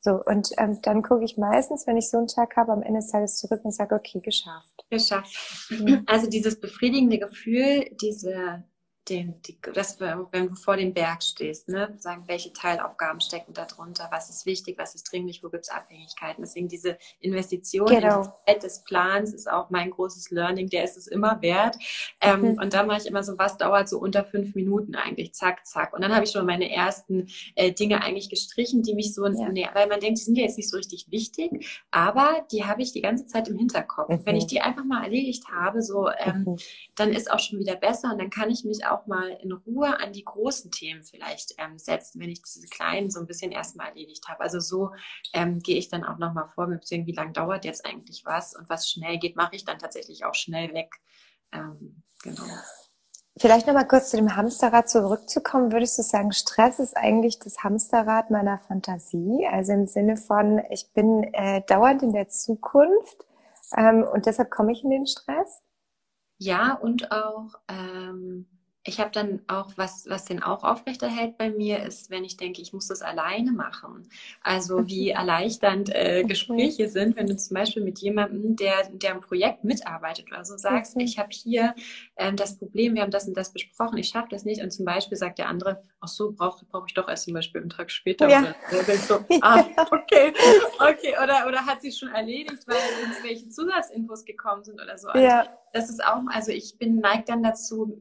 So, und ähm, dann gucke ich meistens, wenn ich so einen Tag habe, am Ende des Tages zurück und sage, okay, geschafft. Geschafft. Mhm. Also dieses befriedigende Gefühl, diese den, die, das, wenn du vor dem Berg stehst, ne, sagen, welche Teilaufgaben stecken da drunter, was ist wichtig, was ist dringlich, wo gibt es Abhängigkeiten. Deswegen diese Investition genau. in die Zeit des Plans ist auch mein großes Learning, der ist es immer wert. Ähm, mhm. Und da mache ich immer so, was dauert so unter fünf Minuten eigentlich, zack, zack. Und dann habe ich schon meine ersten äh, Dinge eigentlich gestrichen, die mich so, ja. nee, weil man denkt, die sind ja jetzt nicht so richtig wichtig, aber die habe ich die ganze Zeit im Hinterkopf. Mhm. Wenn ich die einfach mal erledigt habe, so, ähm, mhm. dann ist auch schon wieder besser und dann kann ich mich auch mal in Ruhe an die großen Themen vielleicht ähm, setzen, wenn ich diese kleinen so ein bisschen erstmal erledigt habe. Also so ähm, gehe ich dann auch nochmal vor, mit sehen, wie lange dauert jetzt eigentlich was und was schnell geht, mache ich dann tatsächlich auch schnell weg. Ähm, genau. Vielleicht nochmal kurz zu dem Hamsterrad zurückzukommen, würdest du sagen, Stress ist eigentlich das Hamsterrad meiner Fantasie? Also im Sinne von, ich bin äh, dauernd in der Zukunft ähm, und deshalb komme ich in den Stress? Ja, und auch ähm, ich habe dann auch, was, was den auch aufrechterhält bei mir, ist, wenn ich denke, ich muss das alleine machen. Also wie erleichternd äh, Gespräche sind, wenn du zum Beispiel mit jemandem, der, der im Projekt mitarbeitet oder so sagst, ich habe hier ähm, das Problem, wir haben das und das besprochen, ich schaffe das nicht. Und zum Beispiel sagt der andere, ach so, brauche brauch ich doch erst zum Beispiel einen Tag später. Ja. Oder so, ah, okay, okay. Oder, oder hat sich schon erledigt, weil irgendwelche Zusatzinfos gekommen sind oder so. Also ja. Das ist auch, also ich bin neigt dann dazu,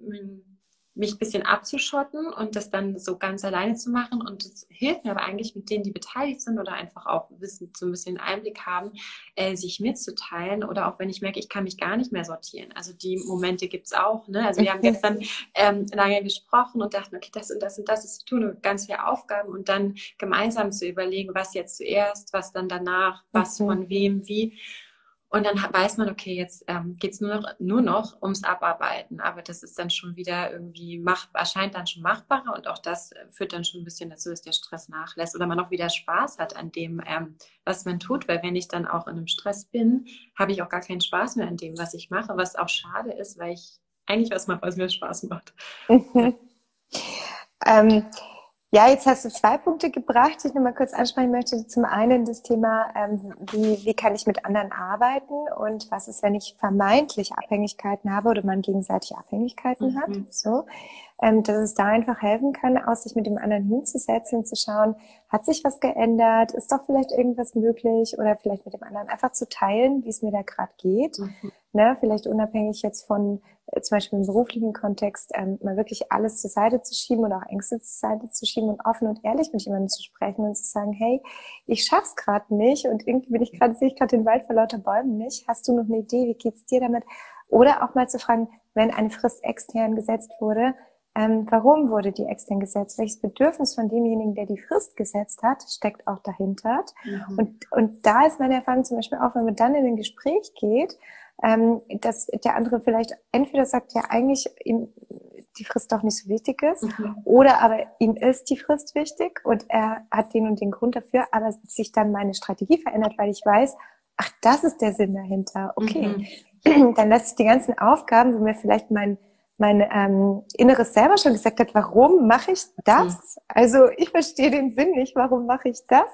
mich ein bisschen abzuschotten und das dann so ganz alleine zu machen. Und es hilft mir aber eigentlich mit denen, die beteiligt sind oder einfach auch wissen, so ein bisschen Einblick haben, äh, sich mitzuteilen oder auch wenn ich merke, ich kann mich gar nicht mehr sortieren. Also die Momente gibt es auch. Ne? Also wir haben gestern ähm, lange gesprochen und dachten, okay, das und das und das ist zu tun und ganz viele Aufgaben und dann gemeinsam zu überlegen, was jetzt zuerst, was dann danach, was mhm. von wem, wie. Und dann weiß man, okay, jetzt ähm, geht es nur noch, nur noch ums Abarbeiten. Aber das ist dann schon wieder irgendwie mach, erscheint dann schon machbarer und auch das äh, führt dann schon ein bisschen dazu, dass der Stress nachlässt oder man auch wieder Spaß hat an dem, ähm, was man tut. Weil wenn ich dann auch in einem Stress bin, habe ich auch gar keinen Spaß mehr an dem, was ich mache, was auch schade ist, weil ich eigentlich was mache, was mir Spaß macht. Mhm. ähm, ja, jetzt hast du zwei Punkte gebracht, die ich nochmal kurz ansprechen möchte. Zum einen das Thema, ähm, wie, wie kann ich mit anderen arbeiten und was ist, wenn ich vermeintlich Abhängigkeiten habe oder man gegenseitig Abhängigkeiten mhm. hat. So, ähm, dass es da einfach helfen kann, aus sich mit dem anderen hinzusetzen und zu schauen, hat sich was geändert, ist doch vielleicht irgendwas möglich oder vielleicht mit dem anderen einfach zu teilen, wie es mir da gerade geht. Mhm. Ne, vielleicht unabhängig jetzt von zum Beispiel im beruflichen Kontext ähm, mal wirklich alles zur Seite zu schieben oder auch Ängste zur Seite zu schieben und offen und ehrlich mit jemandem zu sprechen und zu sagen, hey, ich schaff's gerade nicht und irgendwie bin ich gerade, sehe ich gerade den Wald vor lauter Bäumen nicht. Hast du noch eine Idee? Wie geht's dir damit? Oder auch mal zu fragen, wenn eine Frist extern gesetzt wurde, ähm, warum wurde die extern gesetzt? Welches Bedürfnis von demjenigen, der die Frist gesetzt hat, steckt auch dahinter? Mhm. Und, und da ist meine Erfahrung zum Beispiel auch, wenn man dann in ein Gespräch geht, ähm, dass der andere vielleicht entweder sagt, ja, eigentlich ihm die Frist doch nicht so wichtig ist, mhm. oder aber ihm ist die Frist wichtig und er hat den und den Grund dafür, aber sich dann meine Strategie verändert, weil ich weiß, ach, das ist der Sinn dahinter. Okay, mhm. dann lasse ich die ganzen Aufgaben, wo mir vielleicht mein mein ähm, Inneres selber schon gesagt hat, warum mache ich das? Also ich verstehe den Sinn nicht, warum mache ich das?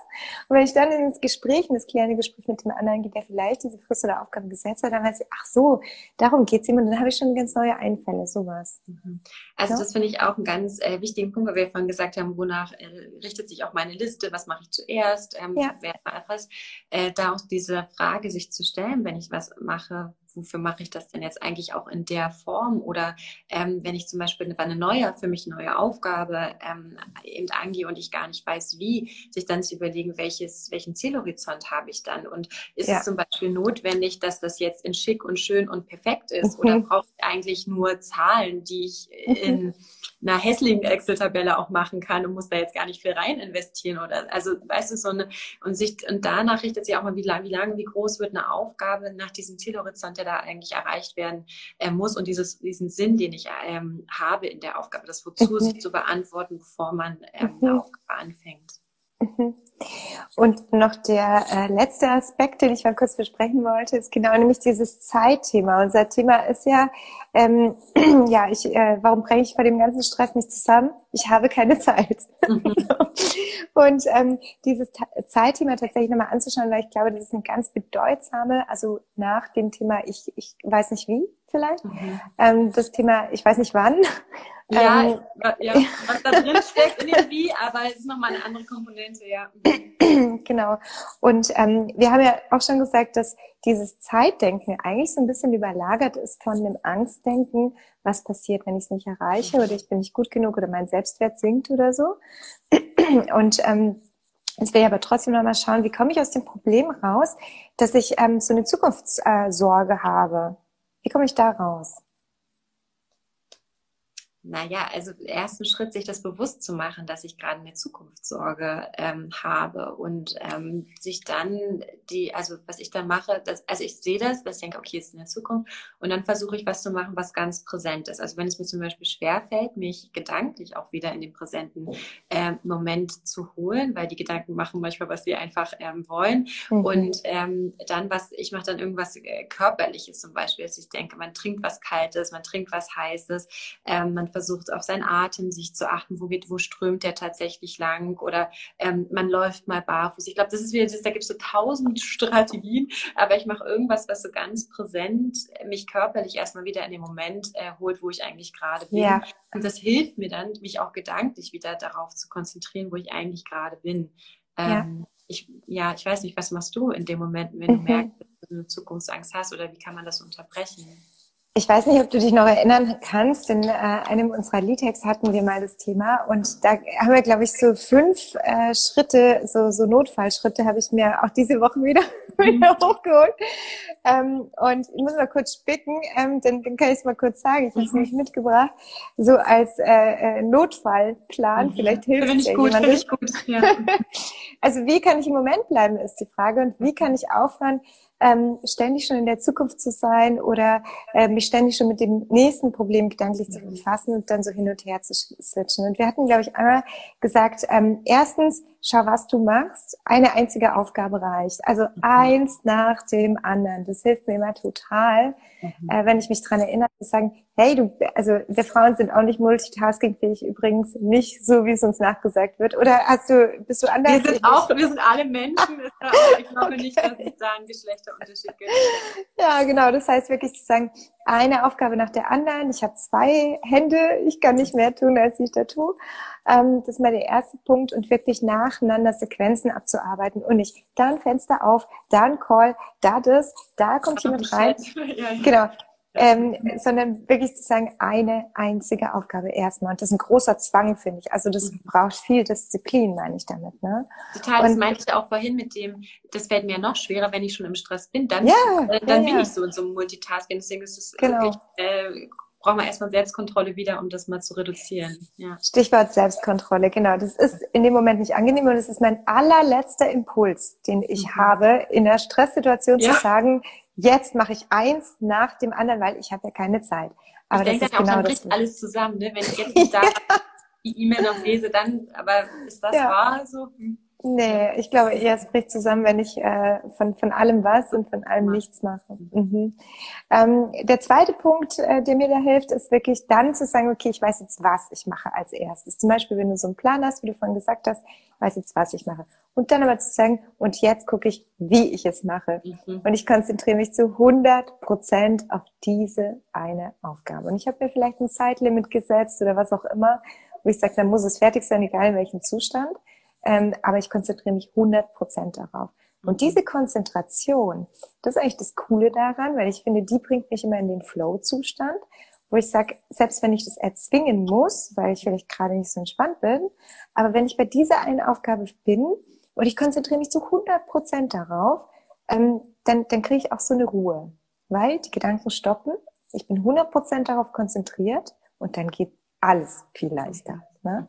Und wenn ich dann ins Gespräch, in das kleine Gespräch mit dem anderen gehe, der vielleicht diese Frist oder Aufgabe gesetzt hat, dann weiß ich, ach so, darum geht's ihm und dann habe ich schon ganz neue Einfälle, sowas. Mhm. Also ja? das finde ich auch einen ganz äh, wichtigen Punkt, weil wir vorhin gesagt haben, wonach äh, richtet sich auch meine Liste, was mache ich zuerst, ähm, ja. wer was, äh, da auch diese Frage sich zu stellen, wenn ich was mache, wofür mache ich das denn jetzt eigentlich auch in der Form? Oder ähm, wenn ich zum Beispiel eine neue, für mich neue Aufgabe ähm, eben angehe und ich gar nicht weiß, wie, sich dann zu überlegen, welches, welchen Zielhorizont habe ich dann? Und ist ja. es zum Beispiel notwendig, dass das jetzt in schick und schön und perfekt ist? Mhm. Oder brauche ich eigentlich nur Zahlen, die ich in einer hässlichen Excel-Tabelle auch machen kann und muss da jetzt gar nicht viel rein investieren? Oder also weißt du, so eine, und sich, und danach richtet sich auch mal, wie lange, wie lange, wie groß wird eine Aufgabe nach diesem Zielhorizont, der da eigentlich erreicht werden äh, muss und dieses, diesen Sinn, den ich ähm, habe in der Aufgabe, das Wozu mhm. sich zu beantworten, bevor man ähm, mhm. eine Aufgabe anfängt. Mhm. Und noch der äh, letzte Aspekt, den ich mal kurz besprechen wollte, ist genau nämlich dieses Zeitthema. Unser Thema ist ja, ähm, ja, ich, äh, warum bringe ich vor dem ganzen Stress nicht zusammen? Ich habe keine Zeit. Mhm. und ähm, dieses Zeitthema tatsächlich nochmal anzuschauen, weil ich glaube, das ist eine ganz bedeutsame, also nach dem Thema, ich, ich weiß nicht wie vielleicht, mhm. ähm, das Thema, ich weiß nicht wann, ja, ähm, ja, was da drin steckt in dem Wie, aber es ist nochmal eine andere Komponente, ja. genau. Und ähm, wir haben ja auch schon gesagt, dass dieses Zeitdenken eigentlich so ein bisschen überlagert ist von dem Angstdenken, was passiert, wenn ich es nicht erreiche oder ich bin nicht gut genug oder mein Selbstwert sinkt oder so. Und ähm, Jetzt will ich aber trotzdem nochmal schauen, wie komme ich aus dem Problem raus, dass ich ähm, so eine Zukunftssorge habe. Wie komme ich da raus? Naja, also ersten Schritt, sich das bewusst zu machen, dass ich gerade eine Zukunftssorge ähm, habe und ähm, sich dann die, also was ich dann mache, das, also ich sehe das, dass ich denke, okay, es ist in der Zukunft und dann versuche ich was zu machen, was ganz präsent ist. Also wenn es mir zum Beispiel schwerfällt, mich gedanklich auch wieder in den präsenten äh, Moment zu holen, weil die Gedanken machen manchmal, was sie einfach ähm, wollen mhm. und ähm, dann was, ich mache dann irgendwas äh, körperliches zum Beispiel, dass ich denke, man trinkt was Kaltes, man trinkt was Heißes, ähm, man versucht auf seinen Atem sich zu achten, wo geht, wo strömt der tatsächlich lang oder ähm, man läuft mal barfuß. Ich glaube, das ist wieder das, da gibt es so tausend Strategien, aber ich mache irgendwas, was so ganz präsent mich körperlich erstmal wieder in den Moment äh, holt, wo ich eigentlich gerade bin. Ja. Und das hilft mir dann, mich auch gedanklich wieder darauf zu konzentrieren, wo ich eigentlich gerade bin. Ähm, ja. Ich, ja, ich weiß nicht, was machst du in dem Moment, wenn du mhm. merkst, dass du eine Zukunftsangst hast oder wie kann man das unterbrechen? Ich weiß nicht, ob du dich noch erinnern kannst. In äh, einem unserer Litex hatten wir mal das Thema und da haben wir, glaube ich, so fünf äh, Schritte, so, so Notfallschritte habe ich mir auch diese Woche wieder, mhm. wieder hochgeholt. Ähm, und ich muss mal kurz spicken, ähm, dann, dann kann ich es mal kurz sagen. Ich habe es mhm. nämlich mitgebracht. So als äh, äh, Notfallplan, mhm. vielleicht hilft es ja gut, jemandem. Ich gut. Ja. also wie kann ich im Moment bleiben, ist die Frage. Und wie kann ich aufhören, ähm, ständig schon in der Zukunft zu sein oder äh, mich ständig schon mit dem nächsten Problem gedanklich zu mhm. befassen und dann so hin und her zu switchen. Und wir hatten, glaube ich, einmal gesagt, ähm, erstens, schau, was du machst. Eine einzige Aufgabe reicht. Also mhm. eins nach dem anderen. Das hilft mir immer total, mhm. äh, wenn ich mich dran erinnere, zu sagen, hey, du, also wir Frauen sind auch nicht multitaskingfähig übrigens, nicht so, wie es uns nachgesagt wird. Oder hast du, bist du anders? Wir sind auch, wir sind alle Menschen. ich glaube okay. nicht, dass es da einen Geschlechterunterschied gibt. Ja, genau. Das heißt wirklich zu sagen, eine Aufgabe nach der anderen. Ich habe zwei Hände, ich kann nicht mehr tun, als ich da tue. Ähm, das ist mal der erste Punkt und wirklich nacheinander Sequenzen abzuarbeiten und nicht da ein Fenster auf, da ein Call, da das, da kommt jemand rein. Ja, ja. Genau ähm, sondern wirklich zu sagen, eine einzige Aufgabe erstmal. Und das ist ein großer Zwang, finde ich. Also das mhm. braucht viel Disziplin, meine ich damit. Ne? Total, das meinte ich auch vorhin mit dem, das fällt mir noch schwerer, wenn ich schon im Stress bin. Dann, ja, äh, dann ja, bin ja. ich so in so einem Multitasking. Deswegen ist es genau. wirklich, äh, brauchen wir erstmal Selbstkontrolle wieder, um das mal zu reduzieren. Ja. Stichwort Selbstkontrolle, genau. Das ist in dem Moment nicht angenehm und das ist mein allerletzter Impuls, den ich mhm. habe, in der Stresssituation ja. zu sagen, jetzt mache ich eins nach dem anderen, weil ich habe ja keine Zeit. Aber ich das denke ist dann genau auch, dann bricht alles zusammen, ne? Wenn ich jetzt nicht da die E-Mail noch lese, dann, aber ist das ja. wahr so? Hm. Nee, ich glaube eher, es bricht zusammen, wenn ich äh, von, von allem was und von allem nichts mache. Mhm. Ähm, der zweite Punkt, äh, der mir da hilft, ist wirklich dann zu sagen, okay, ich weiß jetzt, was ich mache als erstes. Zum Beispiel, wenn du so einen Plan hast, wie du vorhin gesagt hast, ich weiß jetzt, was ich mache. Und dann aber zu sagen, und jetzt gucke ich, wie ich es mache. Mhm. Und ich konzentriere mich zu 100 Prozent auf diese eine Aufgabe. Und ich habe mir vielleicht ein Zeitlimit gesetzt oder was auch immer, wo ich sage, dann muss es fertig sein, egal in welchem Zustand. Ähm, aber ich konzentriere mich 100 Prozent darauf. Und mhm. diese Konzentration, das ist eigentlich das Coole daran, weil ich finde, die bringt mich immer in den Flow-Zustand, wo ich sage, selbst wenn ich das erzwingen muss, weil ich vielleicht gerade nicht so entspannt bin, aber wenn ich bei dieser einen Aufgabe bin und ich konzentriere mich zu 100 Prozent darauf, ähm, dann, dann kriege ich auch so eine Ruhe, weil die Gedanken stoppen, ich bin 100 Prozent darauf konzentriert und dann geht alles viel leichter. Ne?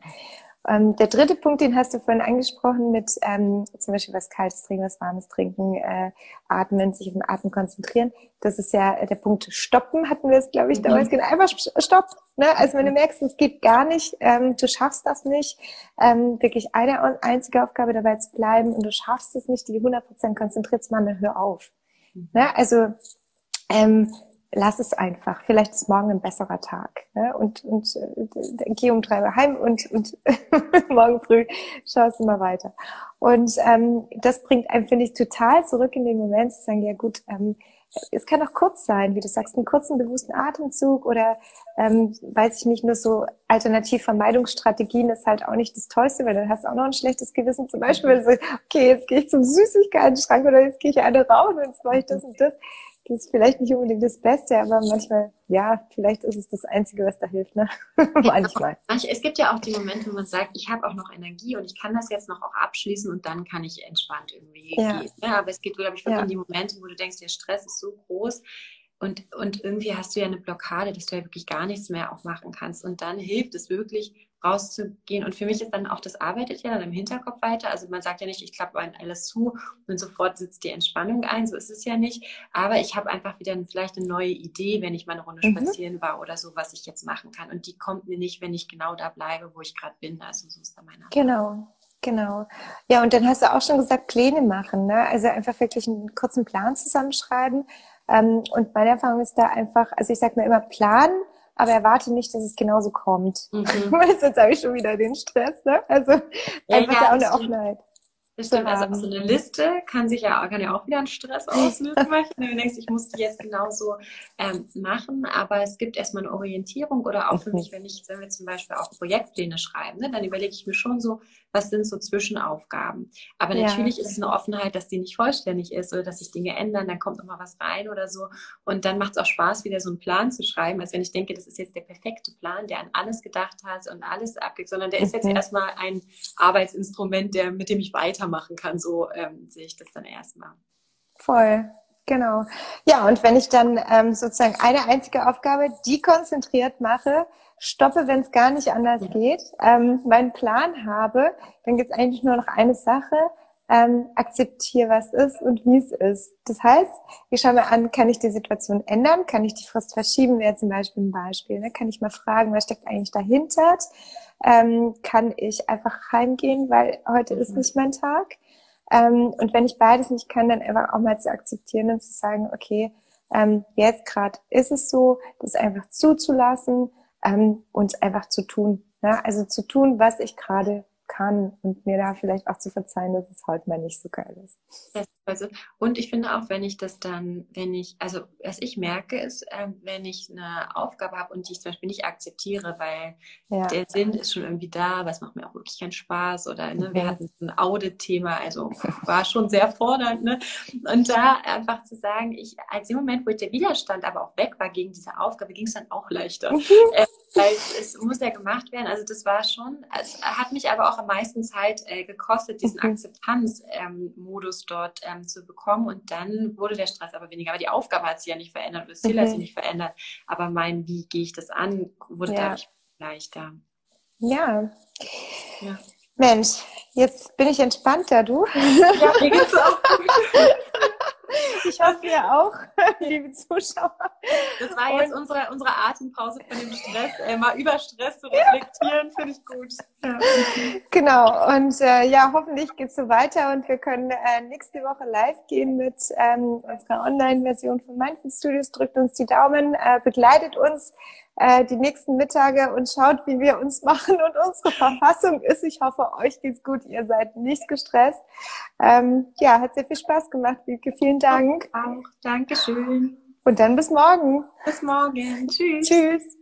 Ähm, der dritte Punkt, den hast du vorhin angesprochen, mit ähm, zum Beispiel was Kaltes trinken, was Warmes trinken, äh, atmen, sich auf den Atem konzentrieren. Das ist ja der Punkt Stoppen, hatten wir es, glaube ich, damals mhm. Einfach Stopp. Ne? Also wenn du merkst, es geht gar nicht, ähm, du schaffst das nicht, ähm, wirklich eine einzige Aufgabe dabei zu bleiben und du schaffst es nicht, die 100% konzentriert zu machen, dann hör auf. Mhm. Ne? Also ähm, lass es einfach. Vielleicht ist morgen ein besserer Tag. Ne? Und, und äh, geh um drei Uhr heim und, und morgen früh schaust du mal weiter. Und ähm, das bringt einem, finde ich, total zurück in den Moment zu sagen, ja gut, ähm, es kann auch kurz sein, wie du sagst, einen kurzen, bewussten Atemzug oder ähm, weiß ich nicht, nur so Alternativvermeidungsstrategien ist halt auch nicht das Tollste, weil dann hast du auch noch ein schlechtes Gewissen. Zum Beispiel, wenn du sagst, okay, jetzt gehe ich zum Süßigkeiten-Schrank oder jetzt gehe ich eine rauchen und jetzt mache ich das und das das ist vielleicht nicht unbedingt das Beste, aber manchmal, ja, vielleicht ist es das Einzige, was da hilft, ne? manchmal. Es gibt ja auch die Momente, wo man sagt, ich habe auch noch Energie und ich kann das jetzt noch auch abschließen und dann kann ich entspannt irgendwie ja. gehen. Ja, aber es geht, glaube ich, wirklich ja. die Momente, wo du denkst, der Stress ist so groß, und, und irgendwie hast du ja eine Blockade, dass du ja wirklich gar nichts mehr auch machen kannst. Und dann hilft es wirklich, rauszugehen. Und für mich ist dann auch, das arbeitet ja dann im Hinterkopf weiter. Also man sagt ja nicht, ich klappe alles zu und sofort sitzt die Entspannung ein. So ist es ja nicht. Aber ich habe einfach wieder vielleicht eine neue Idee, wenn ich mal eine Runde mhm. spazieren war oder so, was ich jetzt machen kann. Und die kommt mir nicht, wenn ich genau da bleibe, wo ich gerade bin. Also so ist da meine Genau. Genau. Ja, und dann hast du auch schon gesagt, Pläne machen. Ne? Also einfach wirklich einen kurzen Plan zusammenschreiben. Ähm, und meine Erfahrung ist da einfach, also ich sage mir immer planen, aber erwarte nicht, dass es genauso kommt. Mhm. Sonst habe ich schon wieder den Stress. Ne? Also ja, einfach ja, auch eine Offenheit. Das stimmt, also so eine Liste kann sich ja, kann ja auch wieder einen Stress auslösen, wenn du denkst, ich muss die jetzt genauso ähm, machen, aber es gibt erstmal eine Orientierung oder auch für mich, wenn ich, wenn wir zum Beispiel auch Projektpläne schreiben, ne, dann überlege ich mir schon so, was sind so Zwischenaufgaben. Aber ja. natürlich ist es eine Offenheit, dass die nicht vollständig ist oder dass sich Dinge ändern, dann kommt nochmal was rein oder so. Und dann macht es auch Spaß, wieder so einen Plan zu schreiben, als wenn ich denke, das ist jetzt der perfekte Plan, der an alles gedacht hat und alles abgibt, sondern der ist jetzt erstmal ein Arbeitsinstrument, der, mit dem ich weitermachen kann. So ähm, sehe ich das dann erstmal. Voll. Genau. Ja, und wenn ich dann ähm, sozusagen eine einzige Aufgabe, die konzentriert mache, stoppe, wenn es gar nicht anders ja. geht, ähm, meinen Plan habe, dann gibt es eigentlich nur noch eine Sache, ähm, akzeptiere, was ist und wie es ist. Das heißt, ich schaue mir an, kann ich die Situation ändern? Kann ich die Frist verschieben? Wäre zum Beispiel ein Beispiel. Ne? Kann ich mal fragen, was steckt eigentlich dahinter? Ähm, kann ich einfach heimgehen, weil heute mhm. ist nicht mein Tag? Ähm, und wenn ich beides nicht kann, dann einfach auch mal zu akzeptieren und zu sagen, okay, ähm, jetzt gerade ist es so, das einfach zuzulassen ähm, und einfach zu tun. Ne? Also zu tun, was ich gerade kann und mir da vielleicht auch zu verzeihen, dass es heute mal nicht so geil ist. Also, und ich finde auch, wenn ich das dann, wenn ich, also was ich merke, ist, äh, wenn ich eine Aufgabe habe und die ich zum Beispiel nicht akzeptiere, weil ja. der Sinn ist schon irgendwie da, aber es macht mir auch wirklich keinen Spaß oder ne, wir hatten ein Audit-Thema, also war schon sehr fordernd. Ne? Und da einfach zu sagen, ich, als im Moment, wo der Widerstand aber auch weg war gegen diese Aufgabe, ging es dann auch leichter. Äh, weil es, es, muss ja gemacht werden. Also das war schon, es hat mich aber auch am meisten Zeit äh, gekostet, diesen mhm. Akzeptanzmodus ähm, dort ähm, zu bekommen. Und dann wurde der Stress aber weniger. Aber die Aufgabe hat sich ja nicht verändert und das Ziel mhm. hat sich nicht verändert. Aber mein, wie gehe ich das an, wurde ja. dadurch leichter. Ja. ja. Mensch, jetzt bin ich entspannter, du. Ja, mir geht's auch gut. Ich hoffe, ihr auch, liebe Zuschauer. Das war jetzt unsere, unsere Atempause von dem Stress. Äh, mal über Stress zu reflektieren, finde ich gut. Ja. Genau. Und äh, ja, hoffentlich geht es so weiter und wir können äh, nächste Woche live gehen mit ähm, unserer Online-Version von Mindful Studios. Drückt uns die Daumen, äh, begleitet uns äh, die nächsten Mittage und schaut, wie wir uns machen und unsere Verfassung ist. Ich hoffe, euch geht's gut. Ihr seid nicht gestresst. Ähm, ja, hat sehr viel Spaß gemacht, Wiebke. Vielen Dank. Auch. Dankeschön. Und dann bis morgen. Bis morgen. Tschüss. Tschüss.